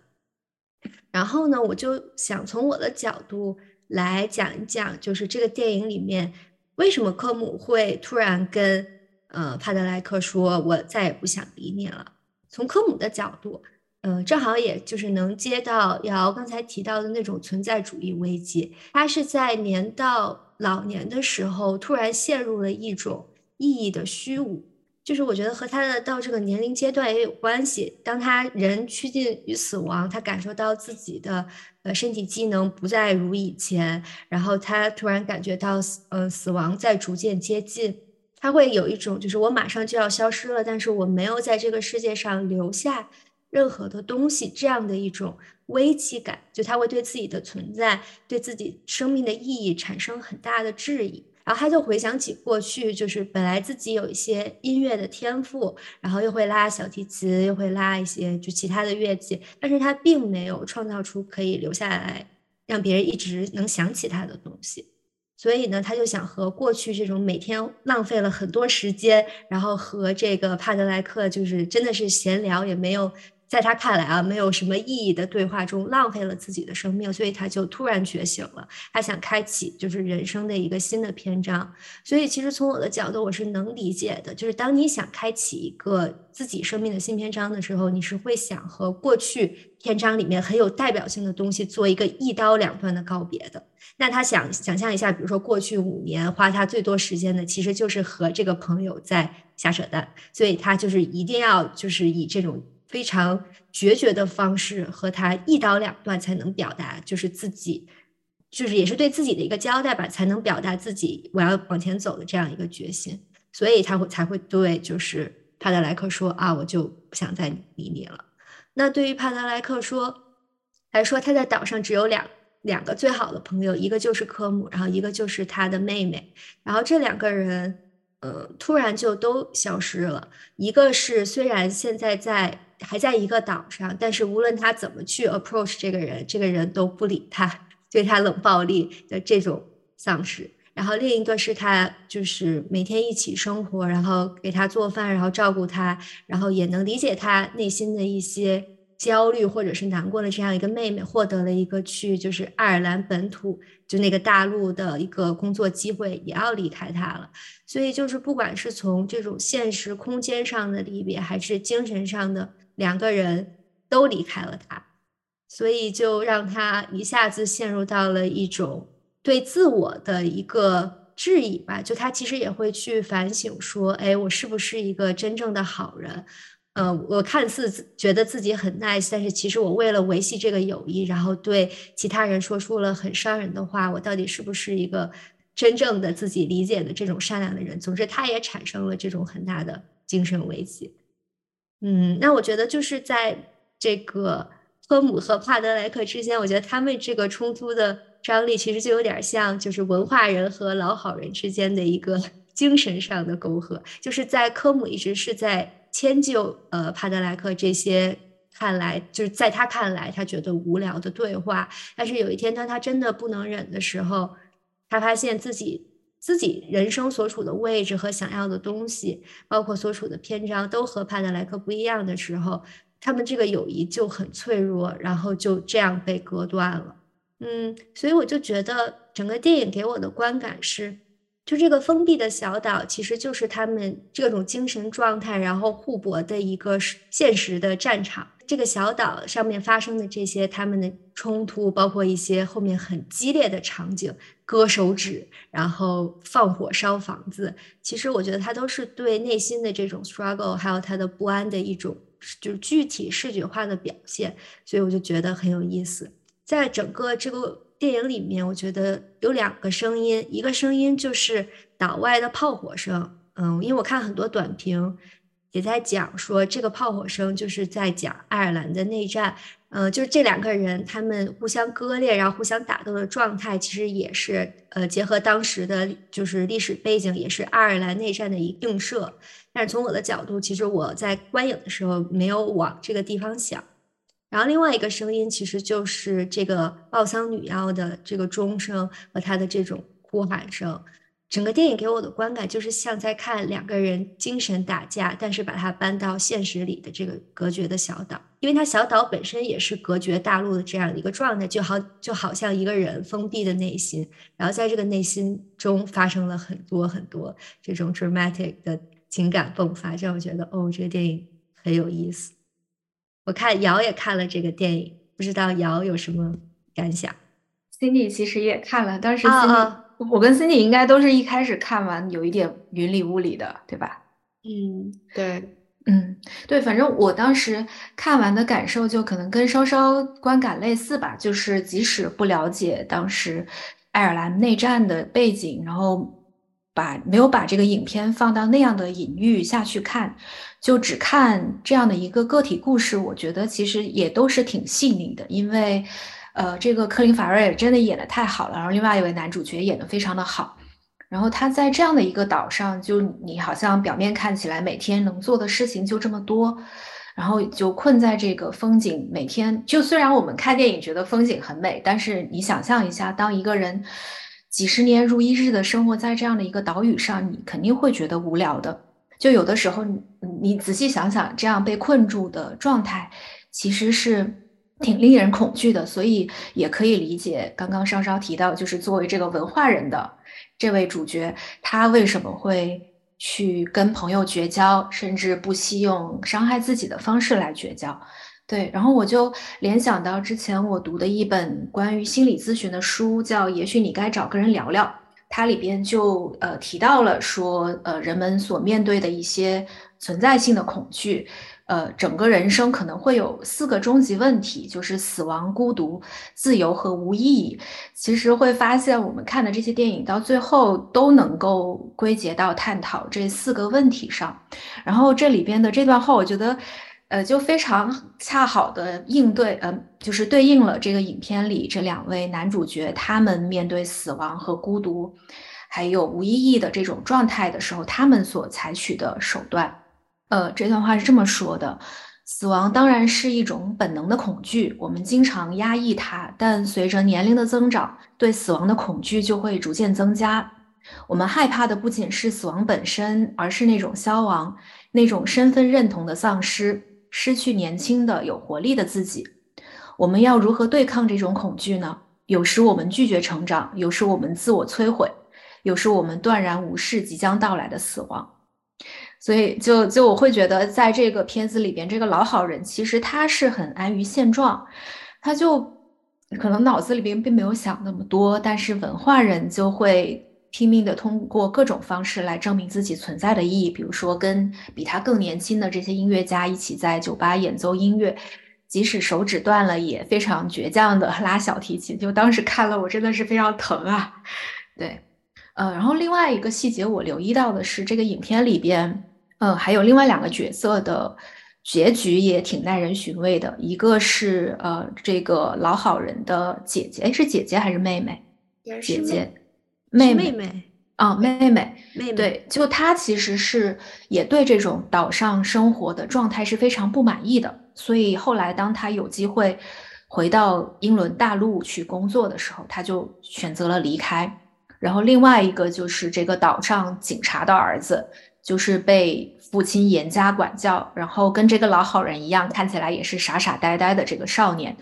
然后呢，我就想从我的角度来讲一讲，就是这个电影里面为什么科姆会突然跟呃帕德莱克说“我再也不想理你了”。从科姆的角度，嗯，正好也就是能接到瑶刚才提到的那种存在主义危机。他是在年到老年的时候，突然陷入了一种意义的虚无。就是我觉得和他的到这个年龄阶段也有关系。当他人趋近于死亡，他感受到自己的呃身体机能不再如以前，然后他突然感觉到死呃死亡在逐渐接近，他会有一种就是我马上就要消失了，但是我没有在这个世界上留下任何的东西这样的一种危机感，就他会对自己的存在、对自己生命的意义产生很大的质疑。然后他就回想起过去，就是本来自己有一些音乐的天赋，然后又会拉小提琴，又会拉一些就其他的乐器，但是他并没有创造出可以留下来让别人一直能想起他的东西。所以呢，他就想和过去这种每天浪费了很多时间，然后和这个帕德莱克就是真的是闲聊，也没有。在他看来啊，没有什么意义的对话中浪费了自己的生命，所以他就突然觉醒了。他想开启就是人生的一个新的篇章。所以其实从我的角度，我是能理解的。就是当你想开启一个自己生命的新篇章的时候，你是会想和过去篇章里面很有代表性的东西做一个一刀两断的告别的。那他想想象一下，比如说过去五年花他最多时间的，其实就是和这个朋友在瞎扯淡。所以他就是一定要就是以这种。非常决绝的方式和他一刀两断，才能表达就是自己，就是也是对自己的一个交代吧，才能表达自己我要往前走的这样一个决心。所以他会才会对就是帕德莱克说啊，我就不想再理你了。那对于帕德莱克说来说，他在岛上只有两两个最好的朋友，一个就是科姆，然后一个就是他的妹妹。然后这两个人，呃，突然就都消失了。一个是虽然现在在还在一个岛上，但是无论他怎么去 approach 这个人，这个人都不理他，对他冷暴力的这种丧失。然后另一个是他就是每天一起生活，然后给他做饭，然后照顾他，然后也能理解他内心的一些焦虑或者是难过的这样一个妹妹，获得了一个去就是爱尔兰本土就那个大陆的一个工作机会，也要离开他了。所以就是不管是从这种现实空间上的离别，还是精神上的，两个人都离开了他，所以就让他一下子陷入到了一种。对自我的一个质疑吧，就他其实也会去反省，说，哎，我是不是一个真正的好人？呃，我看似觉得自己很 nice，但是其实我为了维系这个友谊，然后对其他人说出了很伤人的话，我到底是不是一个真正的自己理解的这种善良的人？总之，他也产生了这种很大的精神危机。嗯，那我觉得就是在这个科姆和帕德莱克之间，我觉得他们这个冲突的。张力其实就有点像，就是文化人和老好人之间的一个 精神上的沟壑。就是在科姆一直是在迁就呃帕德莱克这些看来就是在他看来他觉得无聊的对话，但是有一天当他真的不能忍的时候，他发现自己自己人生所处的位置和想要的东西，包括所处的篇章都和帕德莱克不一样的时候，他们这个友谊就很脆弱，然后就这样被割断了。嗯，所以我就觉得整个电影给我的观感是，就这个封闭的小岛其实就是他们这种精神状态，然后互搏的一个现实的战场。这个小岛上面发生的这些他们的冲突，包括一些后面很激烈的场景，割手指，然后放火烧房子，其实我觉得它都是对内心的这种 struggle，还有他的不安的一种就是具体视觉化的表现。所以我就觉得很有意思。在整个这个电影里面，我觉得有两个声音，一个声音就是岛外的炮火声，嗯，因为我看很多短评也在讲说，这个炮火声就是在讲爱尔兰的内战，嗯，就是这两个人他们互相割裂，然后互相打斗的状态，其实也是呃结合当时的就是历史背景，也是爱尔兰内战的一映射。但是从我的角度，其实我在观影的时候没有往这个地方想。然后另外一个声音，其实就是这个报丧女妖的这个钟声和她的这种呼喊声。整个电影给我的观感就是像在看两个人精神打架，但是把它搬到现实里的这个隔绝的小岛，因为它小岛本身也是隔绝大陆的这样的一个状态，就好就好像一个人封闭的内心，然后在这个内心中发生了很多很多这种 dramatic 的情感迸发，让我觉得哦，这个电影很有意思。我看瑶也看了这个电影，不知道瑶有什么感想？Cindy 其实也看了，当时 Cindy，我跟 Cindy 应该都是一开始看完有一点云里雾里的，对吧？嗯，对，嗯，对，反正我当时看完的感受就可能跟稍稍观感类似吧，就是即使不了解当时爱尔兰内战的背景，然后。把没有把这个影片放到那样的隐喻下去看，就只看这样的一个个体故事，我觉得其实也都是挺细腻的。因为，呃，这个科林·法瑞尔真的演的太好了，然后另外一位男主角演的非常的好，然后他在这样的一个岛上，就你好像表面看起来每天能做的事情就这么多，然后就困在这个风景，每天就虽然我们看电影觉得风景很美，但是你想象一下，当一个人。几十年如一日的生活在这样的一个岛屿上，你肯定会觉得无聊的。就有的时候，你你仔细想想，这样被困住的状态，其实是挺令人恐惧的。所以也可以理解刚刚稍稍提到，就是作为这个文化人的这位主角，他为什么会去跟朋友绝交，甚至不惜用伤害自己的方式来绝交。对，然后我就联想到之前我读的一本关于心理咨询的书，叫《也许你该找个人聊聊》，它里边就呃提到了说，呃人们所面对的一些存在性的恐惧，呃整个人生可能会有四个终极问题，就是死亡、孤独、自由和无意义。其实会发现，我们看的这些电影到最后都能够归结到探讨这四个问题上。然后这里边的这段话，我觉得。呃，就非常恰好的应对，呃，就是对应了这个影片里这两位男主角他们面对死亡和孤独，还有无意义的这种状态的时候，他们所采取的手段。呃，这段话是这么说的：死亡当然是一种本能的恐惧，我们经常压抑它，但随着年龄的增长，对死亡的恐惧就会逐渐增加。我们害怕的不仅是死亡本身，而是那种消亡，那种身份认同的丧失，失去年轻的有活力的自己。我们要如何对抗这种恐惧呢？有时我们拒绝成长，有时我们自我摧毁，有时我们断然无视即将到来的死亡。所以，就就我会觉得，在这个片子里边，这个老好人其实他是很安于现状，他就可能脑子里边并没有想那么多，但是文化人就会拼命的通过各种方式来证明自己存在的意义，比如说跟比他更年轻的这些音乐家一起在酒吧演奏音乐，即使手指断了也非常倔强的拉小提琴。就当时看了，我真的是非常疼啊，对，呃，然后另外一个细节我留意到的是，这个影片里边。嗯，还有另外两个角色的结局也挺耐人寻味的。一个是呃，这个老好人的姐姐，哎，是姐姐还是妹妹？姐姐，妹妹妹啊，妹妹妹妹。对，就她其实是也对这种岛上生活的状态是非常不满意的。所以后来当她有机会回到英伦大陆去工作的时候，她就选择了离开。然后另外一个就是这个岛上警察的儿子。就是被父亲严加管教，然后跟这个老好人一样，看起来也是傻傻呆呆的这个少年，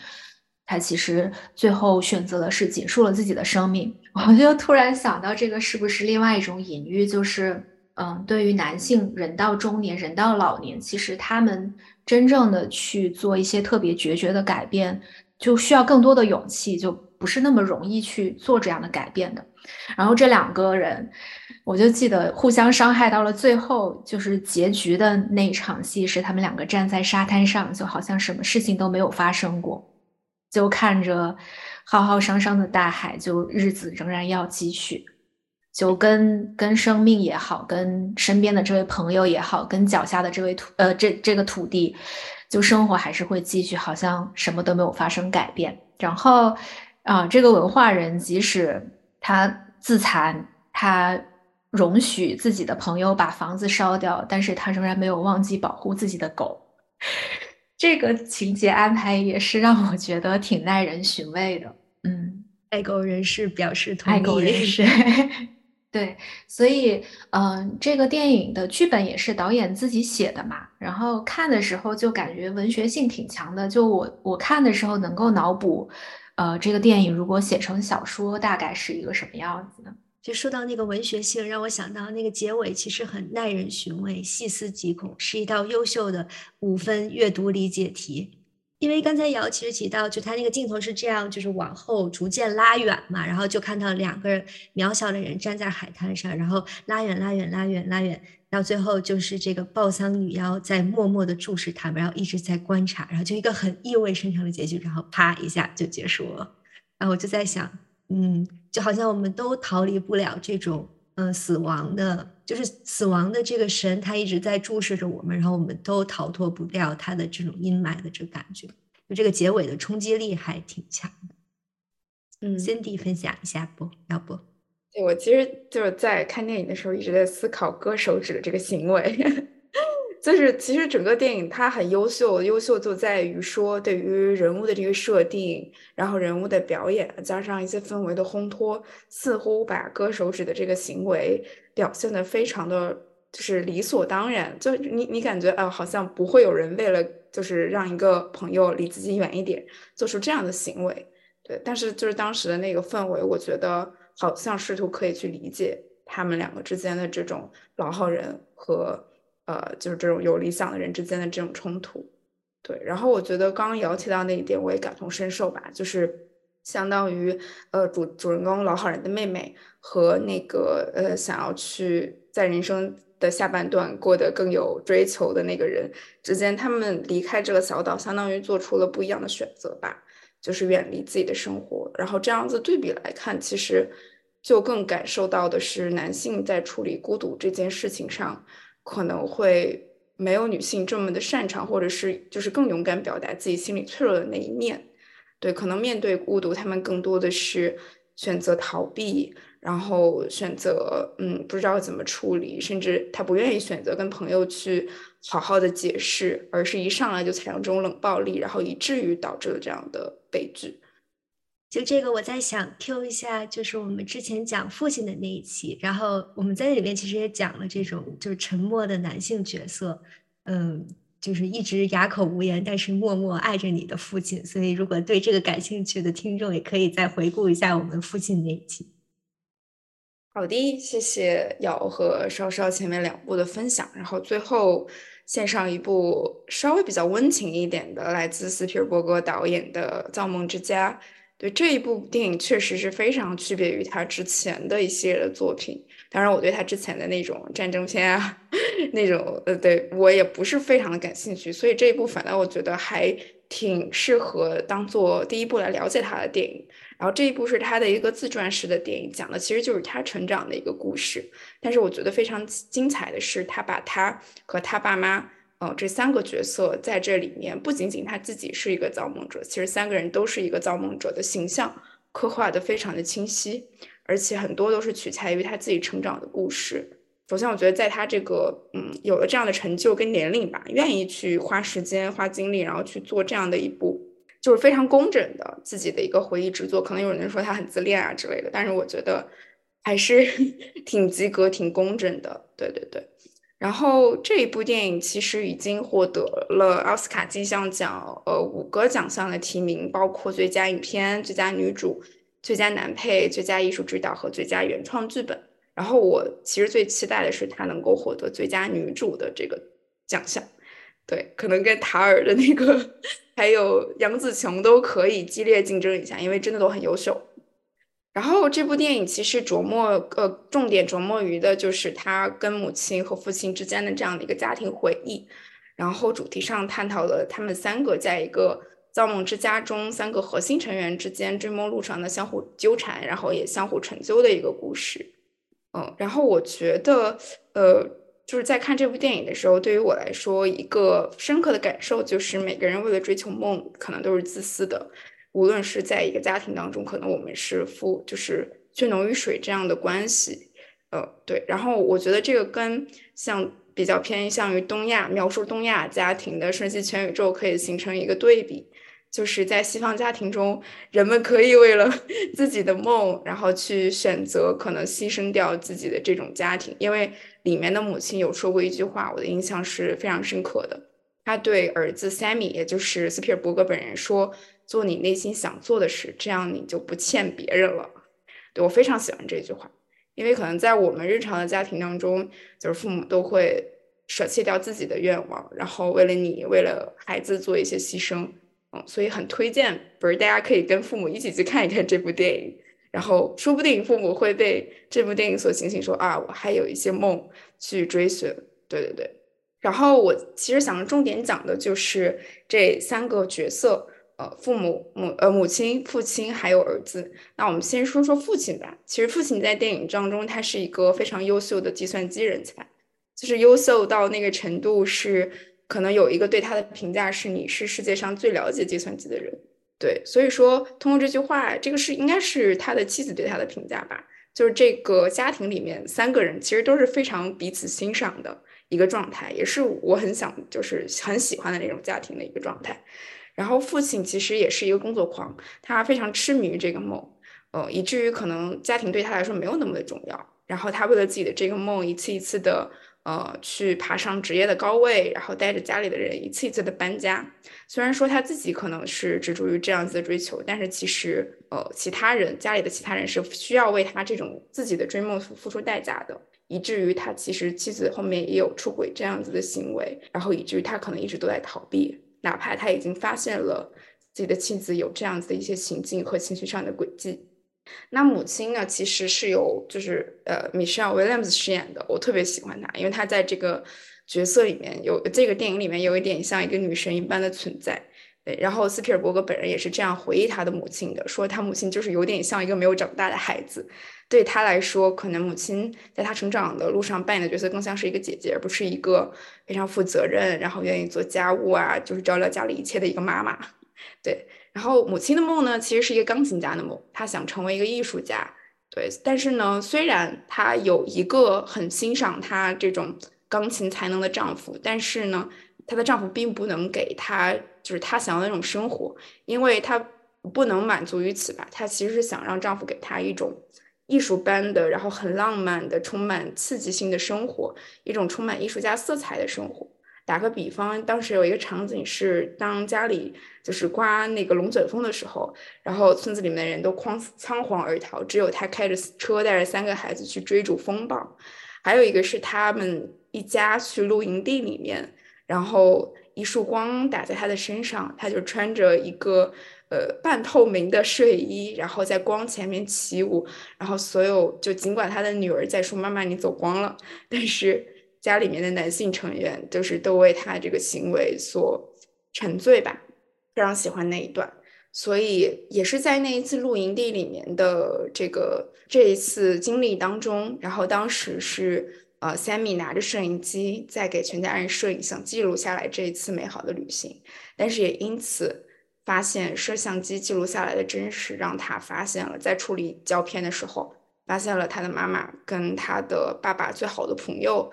他其实最后选择的是结束了自己的生命。我就突然想到，这个是不是另外一种隐喻？就是，嗯，对于男性，人到中年，人到老年，其实他们真正的去做一些特别决绝的改变，就需要更多的勇气，就不是那么容易去做这样的改变的。然后这两个人。我就记得互相伤害到了最后，就是结局的那场戏，是他们两个站在沙滩上，就好像什么事情都没有发生过，就看着浩浩汤汤的大海，就日子仍然要继续，就跟跟生命也好，跟身边的这位朋友也好，跟脚下的这位土呃这这个土地，就生活还是会继续，好像什么都没有发生改变。然后啊，这个文化人即使他自残，他。容许自己的朋友把房子烧掉，但是他仍然没有忘记保护自己的狗。这个情节安排也是让我觉得挺耐人寻味的。嗯，爱狗人士表示同意。爱狗人士，对，所以，嗯，这个电影的剧本也是导演自己写的嘛。然后看的时候就感觉文学性挺强的。就我我看的时候能够脑补，呃，这个电影如果写成小说，大概是一个什么样子的。就说到那个文学性，让我想到那个结尾其实很耐人寻味、细思极恐，是一道优秀的五分阅读理解题。因为刚才瑶其实提到，就他那个镜头是这样，就是往后逐渐拉远嘛，然后就看到两个渺小的人站在海滩上，然后拉远、拉远、拉远、拉远，到最后就是这个抱桑女妖在默默的注视他们，然后一直在观察，然后就一个很意味深长的结局，然后啪一下就结束了。然后我就在想。嗯，就好像我们都逃离不了这种，嗯，死亡的，就是死亡的这个神，他一直在注视着我们，然后我们都逃脱不掉他的这种阴霾的这感觉，就这个结尾的冲击力还挺强的。嗯，Cindy 分享一下不？要不？对我其实就是在看电影的时候一直在思考割手指的这个行为。就是其实整个电影它很优秀，优秀就在于说对于人物的这个设定，然后人物的表演，加上一些氛围的烘托，似乎把割手指的这个行为表现的非常的就是理所当然。就你你感觉啊，好像不会有人为了就是让一个朋友离自己远一点，做出这样的行为。对，但是就是当时的那个氛围，我觉得好像试图可以去理解他们两个之间的这种老好人和。呃，就是这种有理想的人之间的这种冲突，对。然后我觉得刚刚瑶提到那一点，我也感同身受吧。就是相当于呃，主主人公老好人的妹妹和那个呃，想要去在人生的下半段过得更有追求的那个人之间，他们离开这个小岛，相当于做出了不一样的选择吧。就是远离自己的生活。然后这样子对比来看，其实就更感受到的是男性在处理孤独这件事情上。可能会没有女性这么的擅长，或者是就是更勇敢表达自己心里脆弱的那一面。对，可能面对孤独，他们更多的是选择逃避，然后选择嗯不知道怎么处理，甚至他不愿意选择跟朋友去好好的解释，而是一上来就采用这种冷暴力，然后以至于导致了这样的悲剧。就这个，我在想 Q 一下，就是我们之前讲父亲的那一期，然后我们在里面其实也讲了这种就是沉默的男性角色，嗯，就是一直哑口无言，但是默默爱着你的父亲。所以，如果对这个感兴趣的听众，也可以再回顾一下我们父亲那一期。好的，谢谢瑶和稍稍前面两部的分享，然后最后献上一部稍微比较温情一点的，来自斯皮尔伯格导演的《造梦之家》。对这一部电影确实是非常区别于他之前的一系列的作品。当然，我对他之前的那种战争片啊，那种呃，对我也不是非常的感兴趣。所以这一部反倒我觉得还挺适合当做第一部来了解他的电影。然后这一部是他的一个自传式的电影，讲的其实就是他成长的一个故事。但是我觉得非常精彩的是，他把他和他爸妈。哦，这三个角色在这里面不仅仅他自己是一个造梦者，其实三个人都是一个造梦者的形象，刻画的非常的清晰，而且很多都是取材于他自己成长的故事。首先，我觉得在他这个嗯有了这样的成就跟年龄吧，愿意去花时间花精力，然后去做这样的一部就是非常工整的自己的一个回忆之作。可能有人说他很自恋啊之类的，但是我觉得还是 挺及格、挺工整的。对对对。然后这一部电影其实已经获得了奥斯卡金像奖呃五个奖项的提名，包括最佳影片、最佳女主、最佳男配、最佳艺术指导和最佳原创剧本。然后我其实最期待的是她能够获得最佳女主的这个奖项，对，可能跟塔尔的那个 还有杨紫琼都可以激烈竞争一下，因为真的都很优秀。然后这部电影其实琢磨，呃，重点琢磨于的就是他跟母亲和父亲之间的这样的一个家庭回忆，然后主题上探讨了他们三个在一个造梦之家中三个核心成员之间追梦路上的相互纠缠，然后也相互成就的一个故事。嗯，然后我觉得，呃，就是在看这部电影的时候，对于我来说，一个深刻的感受就是每个人为了追求梦，可能都是自私的。无论是在一个家庭当中，可能我们是父，就是血浓于水这样的关系，呃，对。然后我觉得这个跟像比较偏向于东亚描述东亚家庭的瞬息全宇宙可以形成一个对比，就是在西方家庭中，人们可以为了 自己的梦，然后去选择可能牺牲掉自己的这种家庭。因为里面的母亲有说过一句话，我的印象是非常深刻的。他对儿子 Sammy，也就是斯皮尔伯格本人说。做你内心想做的事，这样你就不欠别人了。对我非常喜欢这句话，因为可能在我们日常的家庭当中，就是父母都会舍弃掉自己的愿望，然后为了你，为了孩子做一些牺牲。嗯，所以很推荐，不是大家可以跟父母一起去看一看这部电影，然后说不定父母会被这部电影所醒醒，说啊，我还有一些梦去追寻。对对对。然后我其实想重点讲的就是这三个角色。呃，父母母呃母亲、父亲还有儿子。那我们先说说父亲吧。其实父亲在电影当中，他是一个非常优秀的计算机人才，就是优秀到那个程度，是可能有一个对他的评价是：你是世界上最了解计算机的人。对，所以说通过这句话，这个是应该是他的妻子对他的评价吧？就是这个家庭里面三个人其实都是非常彼此欣赏的一个状态，也是我很想就是很喜欢的那种家庭的一个状态。然后父亲其实也是一个工作狂，他非常痴迷于这个梦，呃，以至于可能家庭对他来说没有那么的重要。然后他为了自己的这个梦，一次一次的呃去爬上职业的高位，然后带着家里的人一次一次的搬家。虽然说他自己可能是执着于这样子的追求，但是其实呃其他人家里的其他人是需要为他这种自己的追梦付付出代价的，以至于他其实妻子后面也有出轨这样子的行为，然后以至于他可能一直都在逃避。哪怕他已经发现了自己的妻子有这样子的一些行径和情绪上的轨迹，那母亲呢，其实是由就是呃 Michelle Williams 饰演的，我特别喜欢她，因为她在这个角色里面有这个电影里面有一点像一个女神一般的存在。对，然后斯皮尔伯格本人也是这样回忆他的母亲的，说他母亲就是有点像一个没有长大的孩子。对他来说，可能母亲在他成长的路上扮演的角色更像是一个姐姐，而不是一个非常负责任，然后愿意做家务啊，就是照料家里一切的一个妈妈。对，然后母亲的梦呢，其实是一个钢琴家的梦，她想成为一个艺术家。对，但是呢，虽然她有一个很欣赏她这种钢琴才能的丈夫，但是呢，她的丈夫并不能给她就是她想要的那种生活，因为她不能满足于此吧。她其实是想让丈夫给她一种艺术般的，然后很浪漫的、充满刺激性的生活，一种充满艺术家色彩的生活。打个比方，当时有一个场景是，当家里就是刮那个龙卷风的时候，然后村子里面的人都慌仓皇而逃，只有他开着车带着三个孩子去追逐风暴。还有一个是他们一家去露营地里面，然后一束光打在他的身上，他就穿着一个呃半透明的睡衣，然后在光前面起舞，然后所有就尽管他的女儿在说妈妈你走光了，但是。家里面的男性成员就是都为他这个行为所沉醉吧，非常喜欢那一段，所以也是在那一次露营地里面的这个这一次经历当中，然后当时是呃，Sammy 拿着摄影机在给全家人摄影，想记录下来这一次美好的旅行，但是也因此发现摄像机记录下来的真实，让他发现了在处理胶片的时候，发现了他的妈妈跟他的爸爸最好的朋友。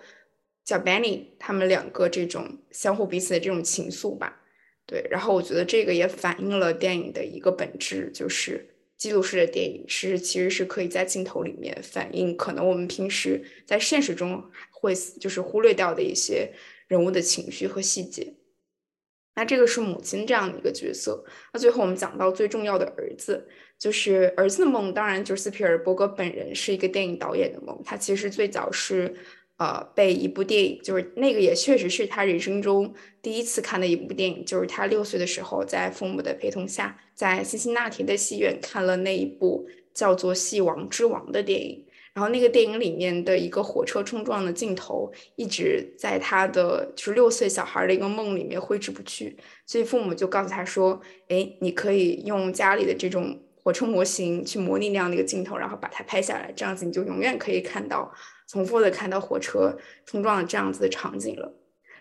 叫 Benny，他们两个这种相互彼此的这种情愫吧，对。然后我觉得这个也反映了电影的一个本质，就是记录式的电影是其实是可以在镜头里面反映可能我们平时在现实中会就是忽略掉的一些人物的情绪和细节。那这个是母亲这样的一个角色。那最后我们讲到最重要的儿子，就是儿子的梦，当然就是斯皮尔伯格本人是一个电影导演的梦。他其实最早是。呃，被一部电影，就是那个也确实是他人生中第一次看的一部电影，就是他六岁的时候，在父母的陪同下，在辛辛那提的戏院看了那一部叫做《戏王之王》的电影。然后那个电影里面的一个火车冲撞的镜头，一直在他的就是六岁小孩的一个梦里面挥之不去。所以父母就告诉他说：“哎，你可以用家里的这种火车模型去模拟那样的一个镜头，然后把它拍下来，这样子你就永远可以看到。”重复的看到火车冲撞的这样子的场景了，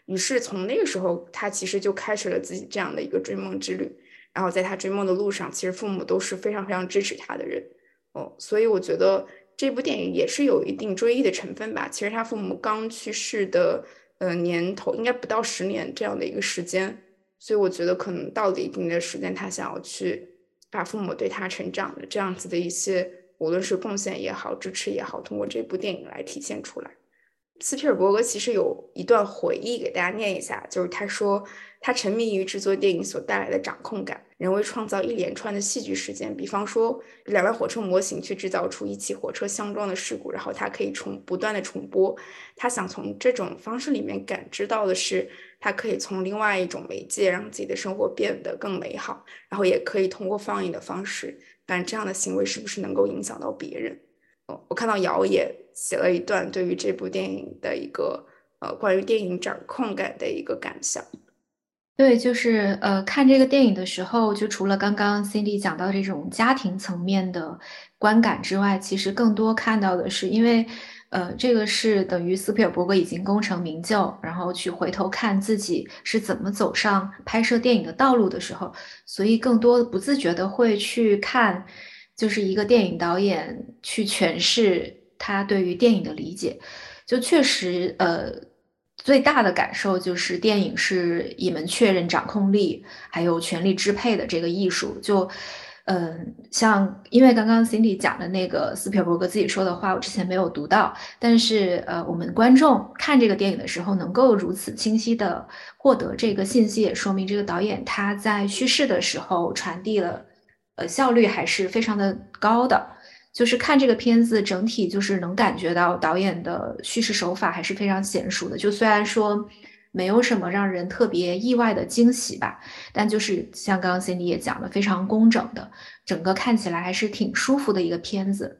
于是从那个时候，他其实就开始了自己这样的一个追梦之旅。然后在他追梦的路上，其实父母都是非常非常支持他的人。哦，所以我觉得这部电影也是有一定追忆的成分吧。其实他父母刚去世的呃年头应该不到十年这样的一个时间，所以我觉得可能到了一定的时间，他想要去把父母对他成长的这样子的一些。无论是贡献也好，支持也好，通过这部电影来体现出来。斯皮尔伯格其实有一段回忆给大家念一下，就是他说他沉迷于制作电影所带来的掌控感，人为创造一连串的戏剧事件，比方说两辆火车模型去制造出一起火车相撞的事故，然后他可以重不断的重播。他想从这种方式里面感知到的是，他可以从另外一种媒介让自己的生活变得更美好，然后也可以通过放映的方式。但这样的行为是不是能够影响到别人？哦，我看到姚也写了一段对于这部电影的一个呃关于电影掌控感的一个感想。对，就是呃看这个电影的时候，就除了刚刚 Cindy 讲到这种家庭层面的观感之外，其实更多看到的是，因为呃这个是等于斯皮尔伯格已经功成名就，然后去回头看自己是怎么走上拍摄电影的道路的时候，所以更多不自觉的会去看，就是一个电影导演去诠释他对于电影的理解，就确实呃。最大的感受就是电影是一门确认掌控力还有权力支配的这个艺术。就，嗯，像因为刚刚 Cindy 讲的那个斯皮尔伯格自己说的话，我之前没有读到，但是呃，我们观众看这个电影的时候能够如此清晰的获得这个信息，也说明这个导演他在叙事的时候传递了，呃，效率还是非常的高的。就是看这个片子，整体就是能感觉到导演的叙事手法还是非常娴熟的。就虽然说没有什么让人特别意外的惊喜吧，但就是像刚刚 Cindy 也讲的，非常工整的，整个看起来还是挺舒服的一个片子。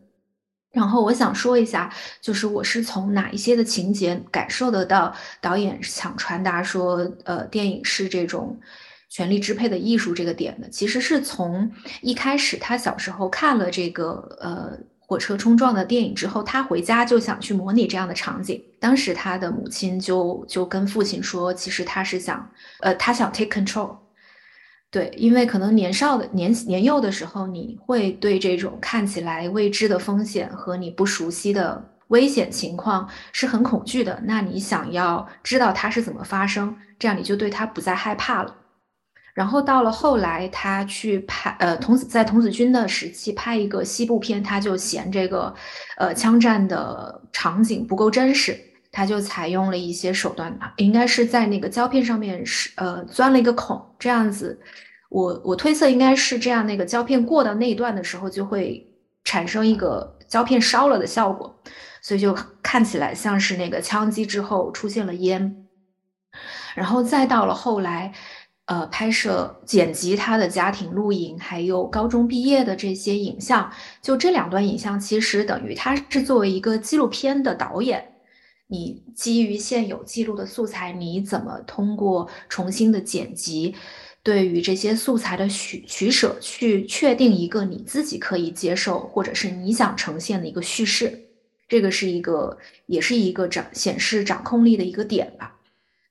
然后我想说一下，就是我是从哪一些的情节感受得到导演想传达说，呃，电影是这种。权力支配的艺术这个点的，其实是从一开始他小时候看了这个呃火车冲撞的电影之后，他回家就想去模拟这样的场景。当时他的母亲就就跟父亲说，其实他是想呃他想 take control，对，因为可能年少的年年幼的时候，你会对这种看起来未知的风险和你不熟悉的危险情况是很恐惧的。那你想要知道它是怎么发生，这样你就对它不再害怕了。然后到了后来，他去拍呃童子在童子军的时期拍一个西部片，他就嫌这个呃枪战的场景不够真实。他就采用了一些手段，应该是在那个胶片上面是呃钻了一个孔，这样子，我我推测应该是这样，那个胶片过到那一段的时候就会产生一个胶片烧了的效果，所以就看起来像是那个枪击之后出现了烟，然后再到了后来，呃，拍摄剪辑他的家庭录影，还有高中毕业的这些影像，就这两段影像其实等于他是作为一个纪录片的导演。你基于现有记录的素材，你怎么通过重新的剪辑，对于这些素材的取取舍，去确定一个你自己可以接受，或者是你想呈现的一个叙事？这个是一个，也是一个掌显示掌控力的一个点吧。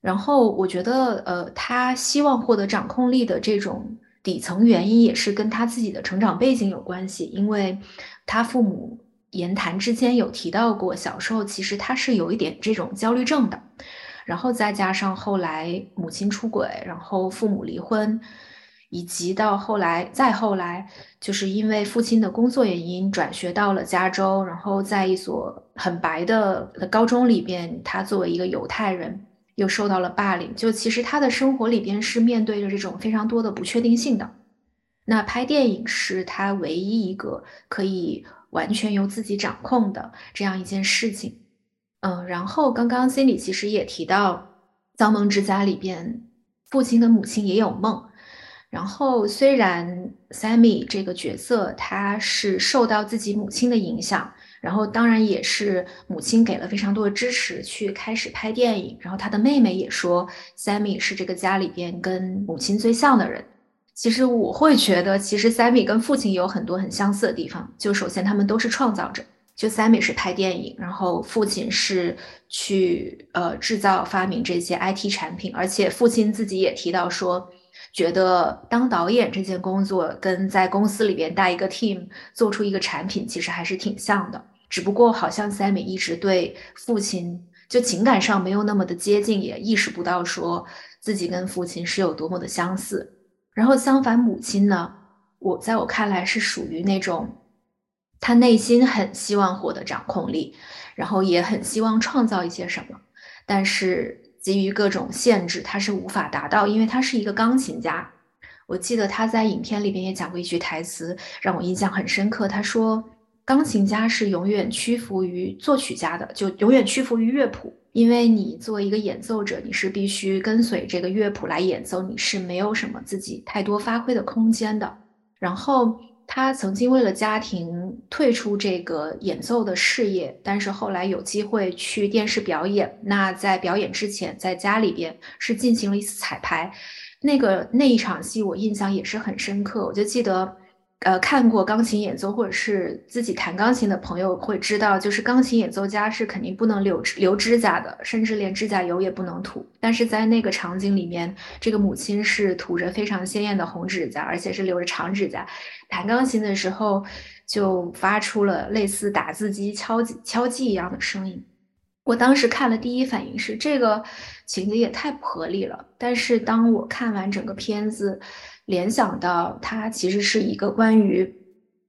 然后我觉得，呃，他希望获得掌控力的这种底层原因，也是跟他自己的成长背景有关系，因为他父母。言谈之间有提到过，小时候其实他是有一点这种焦虑症的，然后再加上后来母亲出轨，然后父母离婚，以及到后来再后来，就是因为父亲的工作原因转学到了加州，然后在一所很白的高中里边，他作为一个犹太人又受到了霸凌，就其实他的生活里边是面对着这种非常多的不确定性的。那拍电影是他唯一一个可以。完全由自己掌控的这样一件事情，嗯，然后刚刚 Cindy 其实也提到，《造梦之家》里边父亲跟母亲也有梦，然后虽然 Sammy 这个角色他是受到自己母亲的影响，然后当然也是母亲给了非常多的支持去开始拍电影，然后他的妹妹也说 Sammy 是这个家里边跟母亲最像的人。其实我会觉得，其实 Sammy 跟父亲有很多很相似的地方。就首先，他们都是创造者。就 Sammy 是拍电影，然后父亲是去呃制造、发明这些 IT 产品。而且父亲自己也提到说，觉得当导演这件工作跟在公司里边带一个 team 做出一个产品，其实还是挺像的。只不过好像 Sammy 一直对父亲就情感上没有那么的接近，也意识不到说自己跟父亲是有多么的相似。然后相反，母亲呢？我在我看来是属于那种，她内心很希望获得掌控力，然后也很希望创造一些什么，但是基于各种限制，她是无法达到，因为她是一个钢琴家。我记得他在影片里边也讲过一句台词，让我印象很深刻。他说：“钢琴家是永远屈服于作曲家的，就永远屈服于乐谱。”因为你作为一个演奏者，你是必须跟随这个乐谱来演奏，你是没有什么自己太多发挥的空间的。然后他曾经为了家庭退出这个演奏的事业，但是后来有机会去电视表演。那在表演之前，在家里边是进行了一次彩排，那个那一场戏我印象也是很深刻，我就记得。呃，看过钢琴演奏或者是自己弹钢琴的朋友会知道，就是钢琴演奏家是肯定不能留留指甲的，甚至连指甲油也不能涂。但是在那个场景里面，这个母亲是涂着非常鲜艳的红指甲，而且是留着长指甲，弹钢琴的时候就发出了类似打字机敲击敲击一样的声音。我当时看了，第一反应是这个情节也太不合理了。但是当我看完整个片子，联想到它其实是一个关于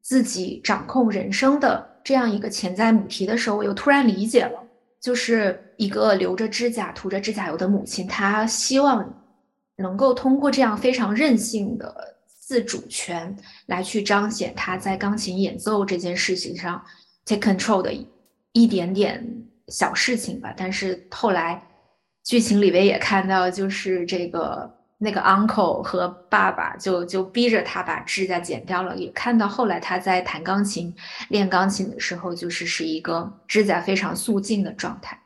自己掌控人生的这样一个潜在母题的时候，我又突然理解了，就是一个留着指甲、涂着指甲油的母亲，她希望能够通过这样非常任性的自主权来去彰显她在钢琴演奏这件事情上 take control 的一点点小事情吧。但是后来剧情里面也看到，就是这个。那个 uncle 和爸爸就就逼着他把指甲剪掉了，也看到后来他在弹钢琴、练钢琴的时候，就是是一个指甲非常素净的状态。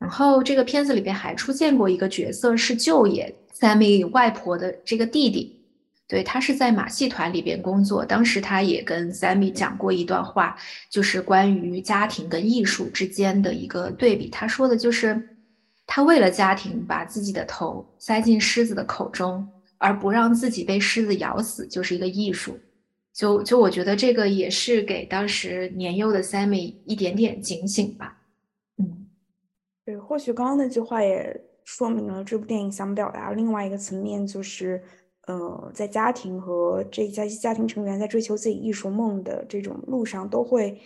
然后这个片子里边还出现过一个角色，是舅爷 Sammy 外婆的这个弟弟，对他是在马戏团里边工作。当时他也跟 Sammy 讲过一段话，就是关于家庭跟艺术之间的一个对比。他说的就是。他为了家庭，把自己的头塞进狮子的口中，而不让自己被狮子咬死，就是一个艺术。就就我觉得这个也是给当时年幼的 Sammy 一点点警醒吧。嗯，对，或许刚刚那句话也说明了这部电影想表达另外一个层面，就是，呃，在家庭和这一家家庭成员在追求自己艺术梦的这种路上，都会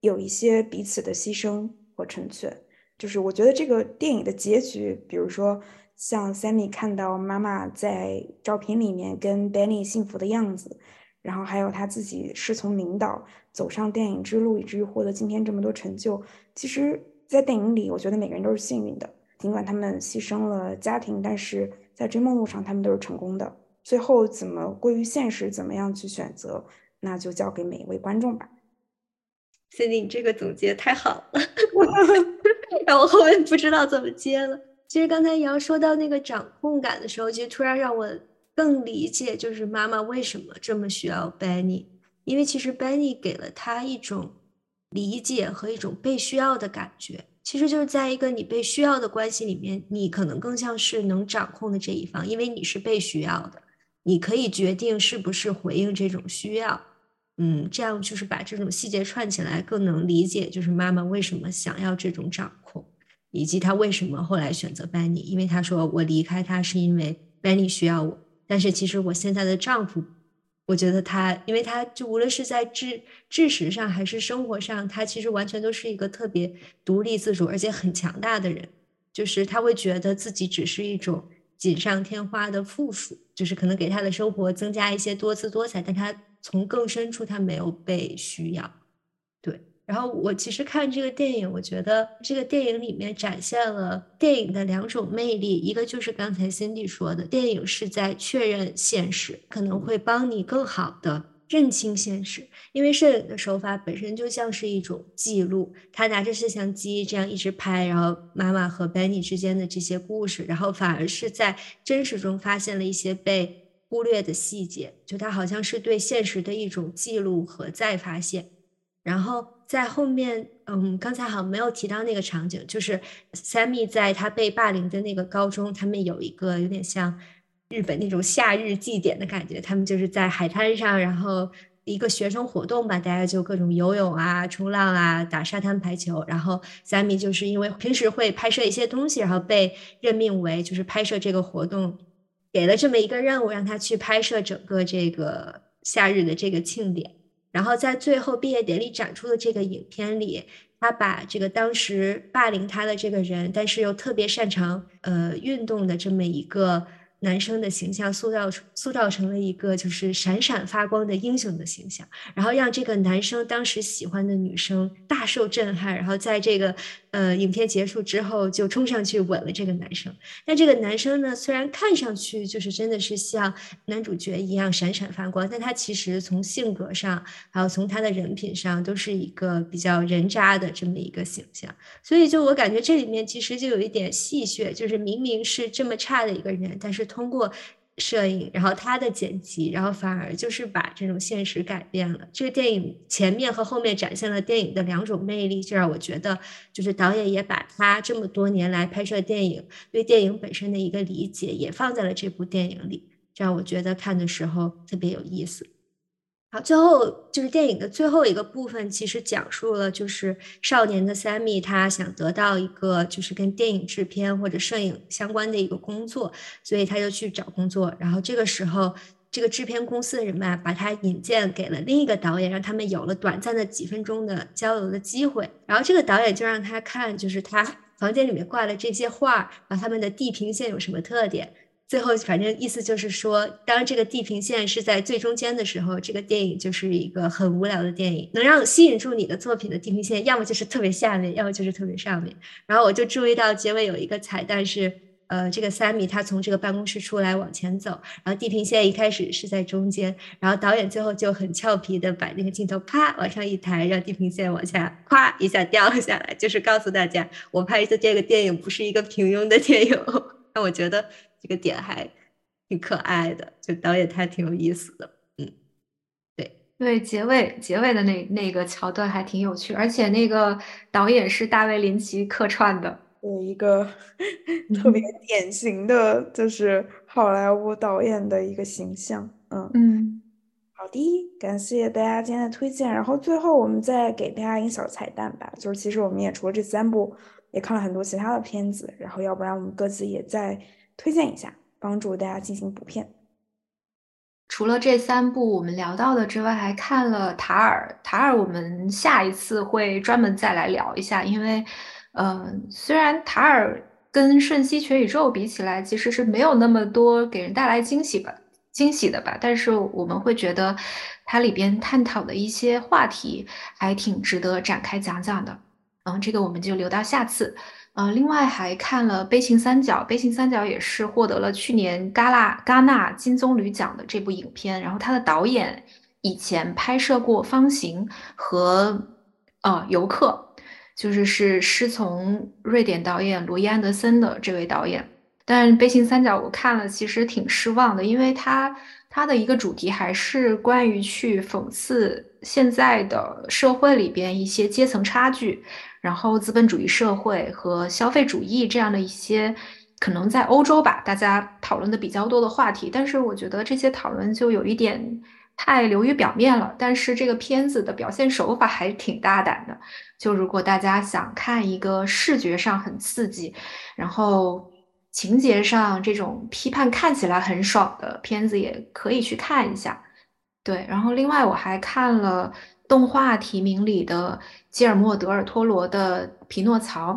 有一些彼此的牺牲和成全。就是我觉得这个电影的结局，比如说像 Sammy 看到妈妈在照片里面跟 Benny 幸福的样子。然后还有他自己师从领导走上电影之路，以至于获得今天这么多成就。其实，在电影里，我觉得每个人都是幸运的，尽管他们牺牲了家庭，但是在追梦路上，他们都是成功的。最后怎么归于现实，怎么样去选择，那就交给每一位观众吧。Cindy，你这个总结太好了，让我后面不知道怎么接了。其实刚才杨说到那个掌控感的时候，其实突然让我。更理解就是妈妈为什么这么需要 Benny，因为其实 Benny 给了他一种理解和一种被需要的感觉。其实就是在一个你被需要的关系里面，你可能更像是能掌控的这一方，因为你是被需要的，你可以决定是不是回应这种需要。嗯，这样就是把这种细节串起来，更能理解就是妈妈为什么想要这种掌，以及她为什么后来选择 Benny，因为她说我离开他是因为 Benny 需要我。但是其实我现在的丈夫，我觉得他，因为他就无论是在知知识上还是生活上，他其实完全都是一个特别独立自主而且很强大的人。就是他会觉得自己只是一种锦上添花的附属，就是可能给他的生活增加一些多姿多彩，但他从更深处他没有被需要。对。然后我其实看这个电影，我觉得这个电影里面展现了电影的两种魅力，一个就是刚才 Cindy 说的，电影是在确认现实，可能会帮你更好的认清现实，因为摄影的手法本身就像是一种记录，他拿着摄像机这样一直拍，然后妈妈和 Benny 之间的这些故事，然后反而是在真实中发现了一些被忽略的细节，就他好像是对现实的一种记录和再发现，然后。在后面，嗯，刚才好像没有提到那个场景，就是 Sammy 在他被霸凌的那个高中，他们有一个有点像日本那种夏日祭典的感觉，他们就是在海滩上，然后一个学生活动吧，大家就各种游泳啊、冲浪啊、打沙滩排球，然后 Sammy 就是因为平时会拍摄一些东西，然后被任命为就是拍摄这个活动，给了这么一个任务，让他去拍摄整个这个夏日的这个庆典。然后在最后毕业典礼展出的这个影片里，他把这个当时霸凌他的这个人，但是又特别擅长呃运动的这么一个。男生的形象塑造塑造成了一个就是闪闪发光的英雄的形象，然后让这个男生当时喜欢的女生大受震撼，然后在这个呃影片结束之后就冲上去吻了这个男生。但这个男生呢，虽然看上去就是真的是像男主角一样闪闪发光，但他其实从性格上还有从他的人品上都是一个比较人渣的这么一个形象。所以就我感觉这里面其实就有一点戏谑，就是明明是这么差的一个人，但是。通过摄影，然后他的剪辑，然后反而就是把这种现实改变了。这个电影前面和后面展现了电影的两种魅力，就让我觉得，就是导演也把他这么多年来拍摄电影对电影本身的一个理解，也放在了这部电影里，这让我觉得看的时候特别有意思。好，最后就是电影的最后一个部分，其实讲述了就是少年的 Sammy，他想得到一个就是跟电影制片或者摄影相关的一个工作，所以他就去找工作。然后这个时候，这个制片公司的人们把他引荐给了另一个导演，让他们有了短暂的几分钟的交流的机会。然后这个导演就让他看，就是他房间里面挂的这些画，然后他们的地平线有什么特点。最后，反正意思就是说，当这个地平线是在最中间的时候，这个电影就是一个很无聊的电影。能让吸引住你的作品的地平线，要么就是特别下面，要么就是特别上面。然后我就注意到结尾有一个彩蛋是，呃，这个 Sammy 他从这个办公室出来往前走，然后地平线一开始是在中间，然后导演最后就很俏皮的把那个镜头啪往上一抬，让地平线往下咵一下掉了下来，就是告诉大家，我拍的这个电影不是一个平庸的电影。那我觉得。这个点还挺可爱的，就导演他挺有意思的，嗯，对对，结尾结尾的那那个桥段还挺有趣，而且那个导演是大卫林奇客串的，有一个特别典型的就是好莱坞导演的一个形象。嗯嗯，好的，感谢大家今天的推荐。然后最后我们再给大家一个小彩蛋吧，就是其实我们也除了这三部，也看了很多其他的片子。然后要不然我们各自也再推荐一下，帮助大家进行补片。除了这三部我们聊到的之外，还看了《塔尔》。《塔尔》我们下一次会专门再来聊一下，因为，呃，虽然《塔尔》跟《瞬息全宇宙》比起来，其实是没有那么多给人带来惊喜吧。惊喜的吧，但是我们会觉得它里边探讨的一些话题还挺值得展开讲讲的。嗯，这个我们就留到下次。嗯，另外还看了《悲情三角》，《悲情三角》也是获得了去年戛纳戛纳金棕榈奖的这部影片。然后它的导演以前拍摄过《方形》和呃《游客》，就是是师从瑞典导演罗伊安德森的这位导演。但《悲情三角》我看了，其实挺失望的，因为它它的一个主题还是关于去讽刺现在的社会里边一些阶层差距，然后资本主义社会和消费主义这样的一些可能在欧洲吧，大家讨论的比较多的话题。但是我觉得这些讨论就有一点太流于表面了。但是这个片子的表现手法还挺大胆的，就如果大家想看一个视觉上很刺激，然后。情节上这种批判看起来很爽的片子也可以去看一下，对。然后另外我还看了动画提名里的基尔莫·德尔·托罗的《匹诺曹》，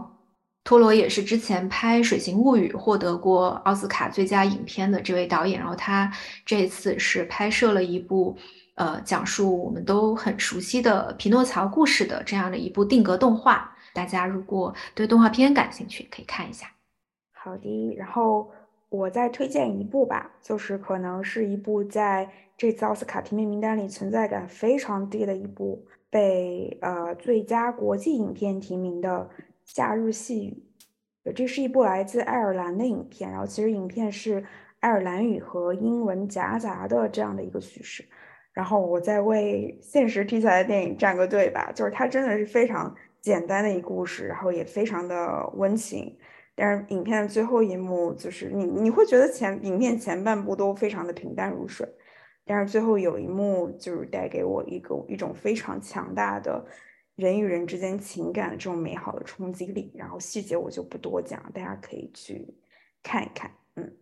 托罗也是之前拍《水形物语》获得过奥斯卡最佳影片的这位导演。然后他这次是拍摄了一部呃讲述我们都很熟悉的匹诺曹故事的这样的一部定格动画。大家如果对动画片感兴趣，可以看一下。好的，然后我再推荐一部吧，就是可能是一部在这次奥斯卡提名名单里存在感非常低的一部，被呃最佳国际影片提名的《夏日细雨》。这是一部来自爱尔兰的影片，然后其实影片是爱尔兰语和英文夹杂的这样的一个叙事。然后我再为现实题材的电影站个队吧，就是它真的是非常简单的一个故事，然后也非常的温情。但是影片的最后一幕，就是你你会觉得前影片前半部都非常的平淡如水，但是最后有一幕就是带给我一个一种非常强大的人与人之间情感的这种美好的冲击力。然后细节我就不多讲，大家可以去看一看。嗯，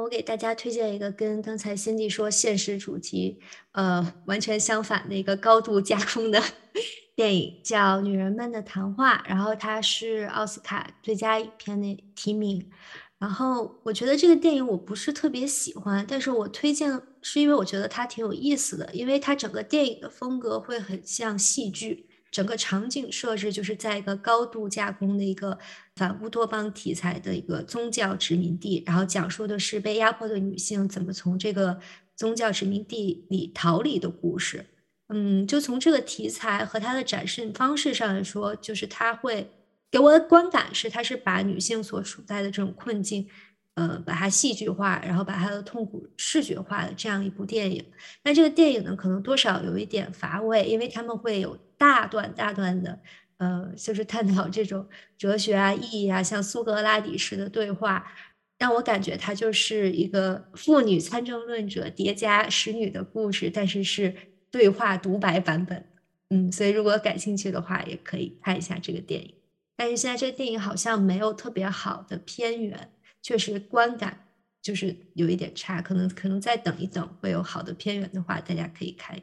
我给大家推荐一个跟刚才 Cindy 说现实主题呃完全相反的一个高度架空的。电影叫《女人们的谈话》，然后它是奥斯卡最佳影片的提名。然后我觉得这个电影我不是特别喜欢，但是我推荐是因为我觉得它挺有意思的，因为它整个电影的风格会很像戏剧，整个场景设置就是在一个高度加工的一个反乌托邦题材的一个宗教殖民地，然后讲述的是被压迫的女性怎么从这个宗教殖民地里逃离的故事。嗯，就从这个题材和它的展示方式上来说，就是它会给我的观感是，它是把女性所处在的这种困境，呃，把它戏剧化，然后把她的痛苦视觉化的这样一部电影。那这个电影呢，可能多少有一点乏味，因为他们会有大段大段的，呃，就是探讨这种哲学啊、意义啊，像苏格拉底式的对话，让我感觉它就是一个妇女参政论者叠加使女的故事，但是是。对话独白版本，嗯，所以如果感兴趣的话，也可以看一下这个电影。但是现在这个电影好像没有特别好的片源，确实观感就是有一点差，可能可能再等一等会有好的片源的话，大家可以看。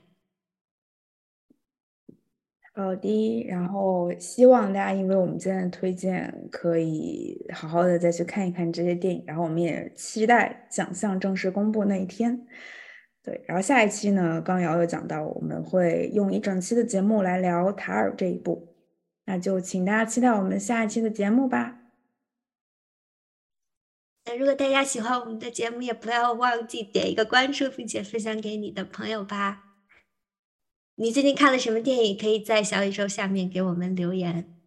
好的，然后希望大家因为我们今天的推荐，可以好好的再去看一看这些电影，然后我们也期待奖项正式公布那一天。对，然后下一期呢，刚瑶有讲到，我们会用一整期的节目来聊塔尔这一部，那就请大家期待我们下一期的节目吧。那如果大家喜欢我们的节目，也不要忘记点一个关注，并且分享给你的朋友吧。你最近看了什么电影？可以在小宇宙下面给我们留言。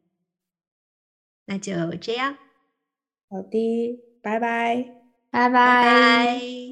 那就这样，好的，拜拜，拜拜。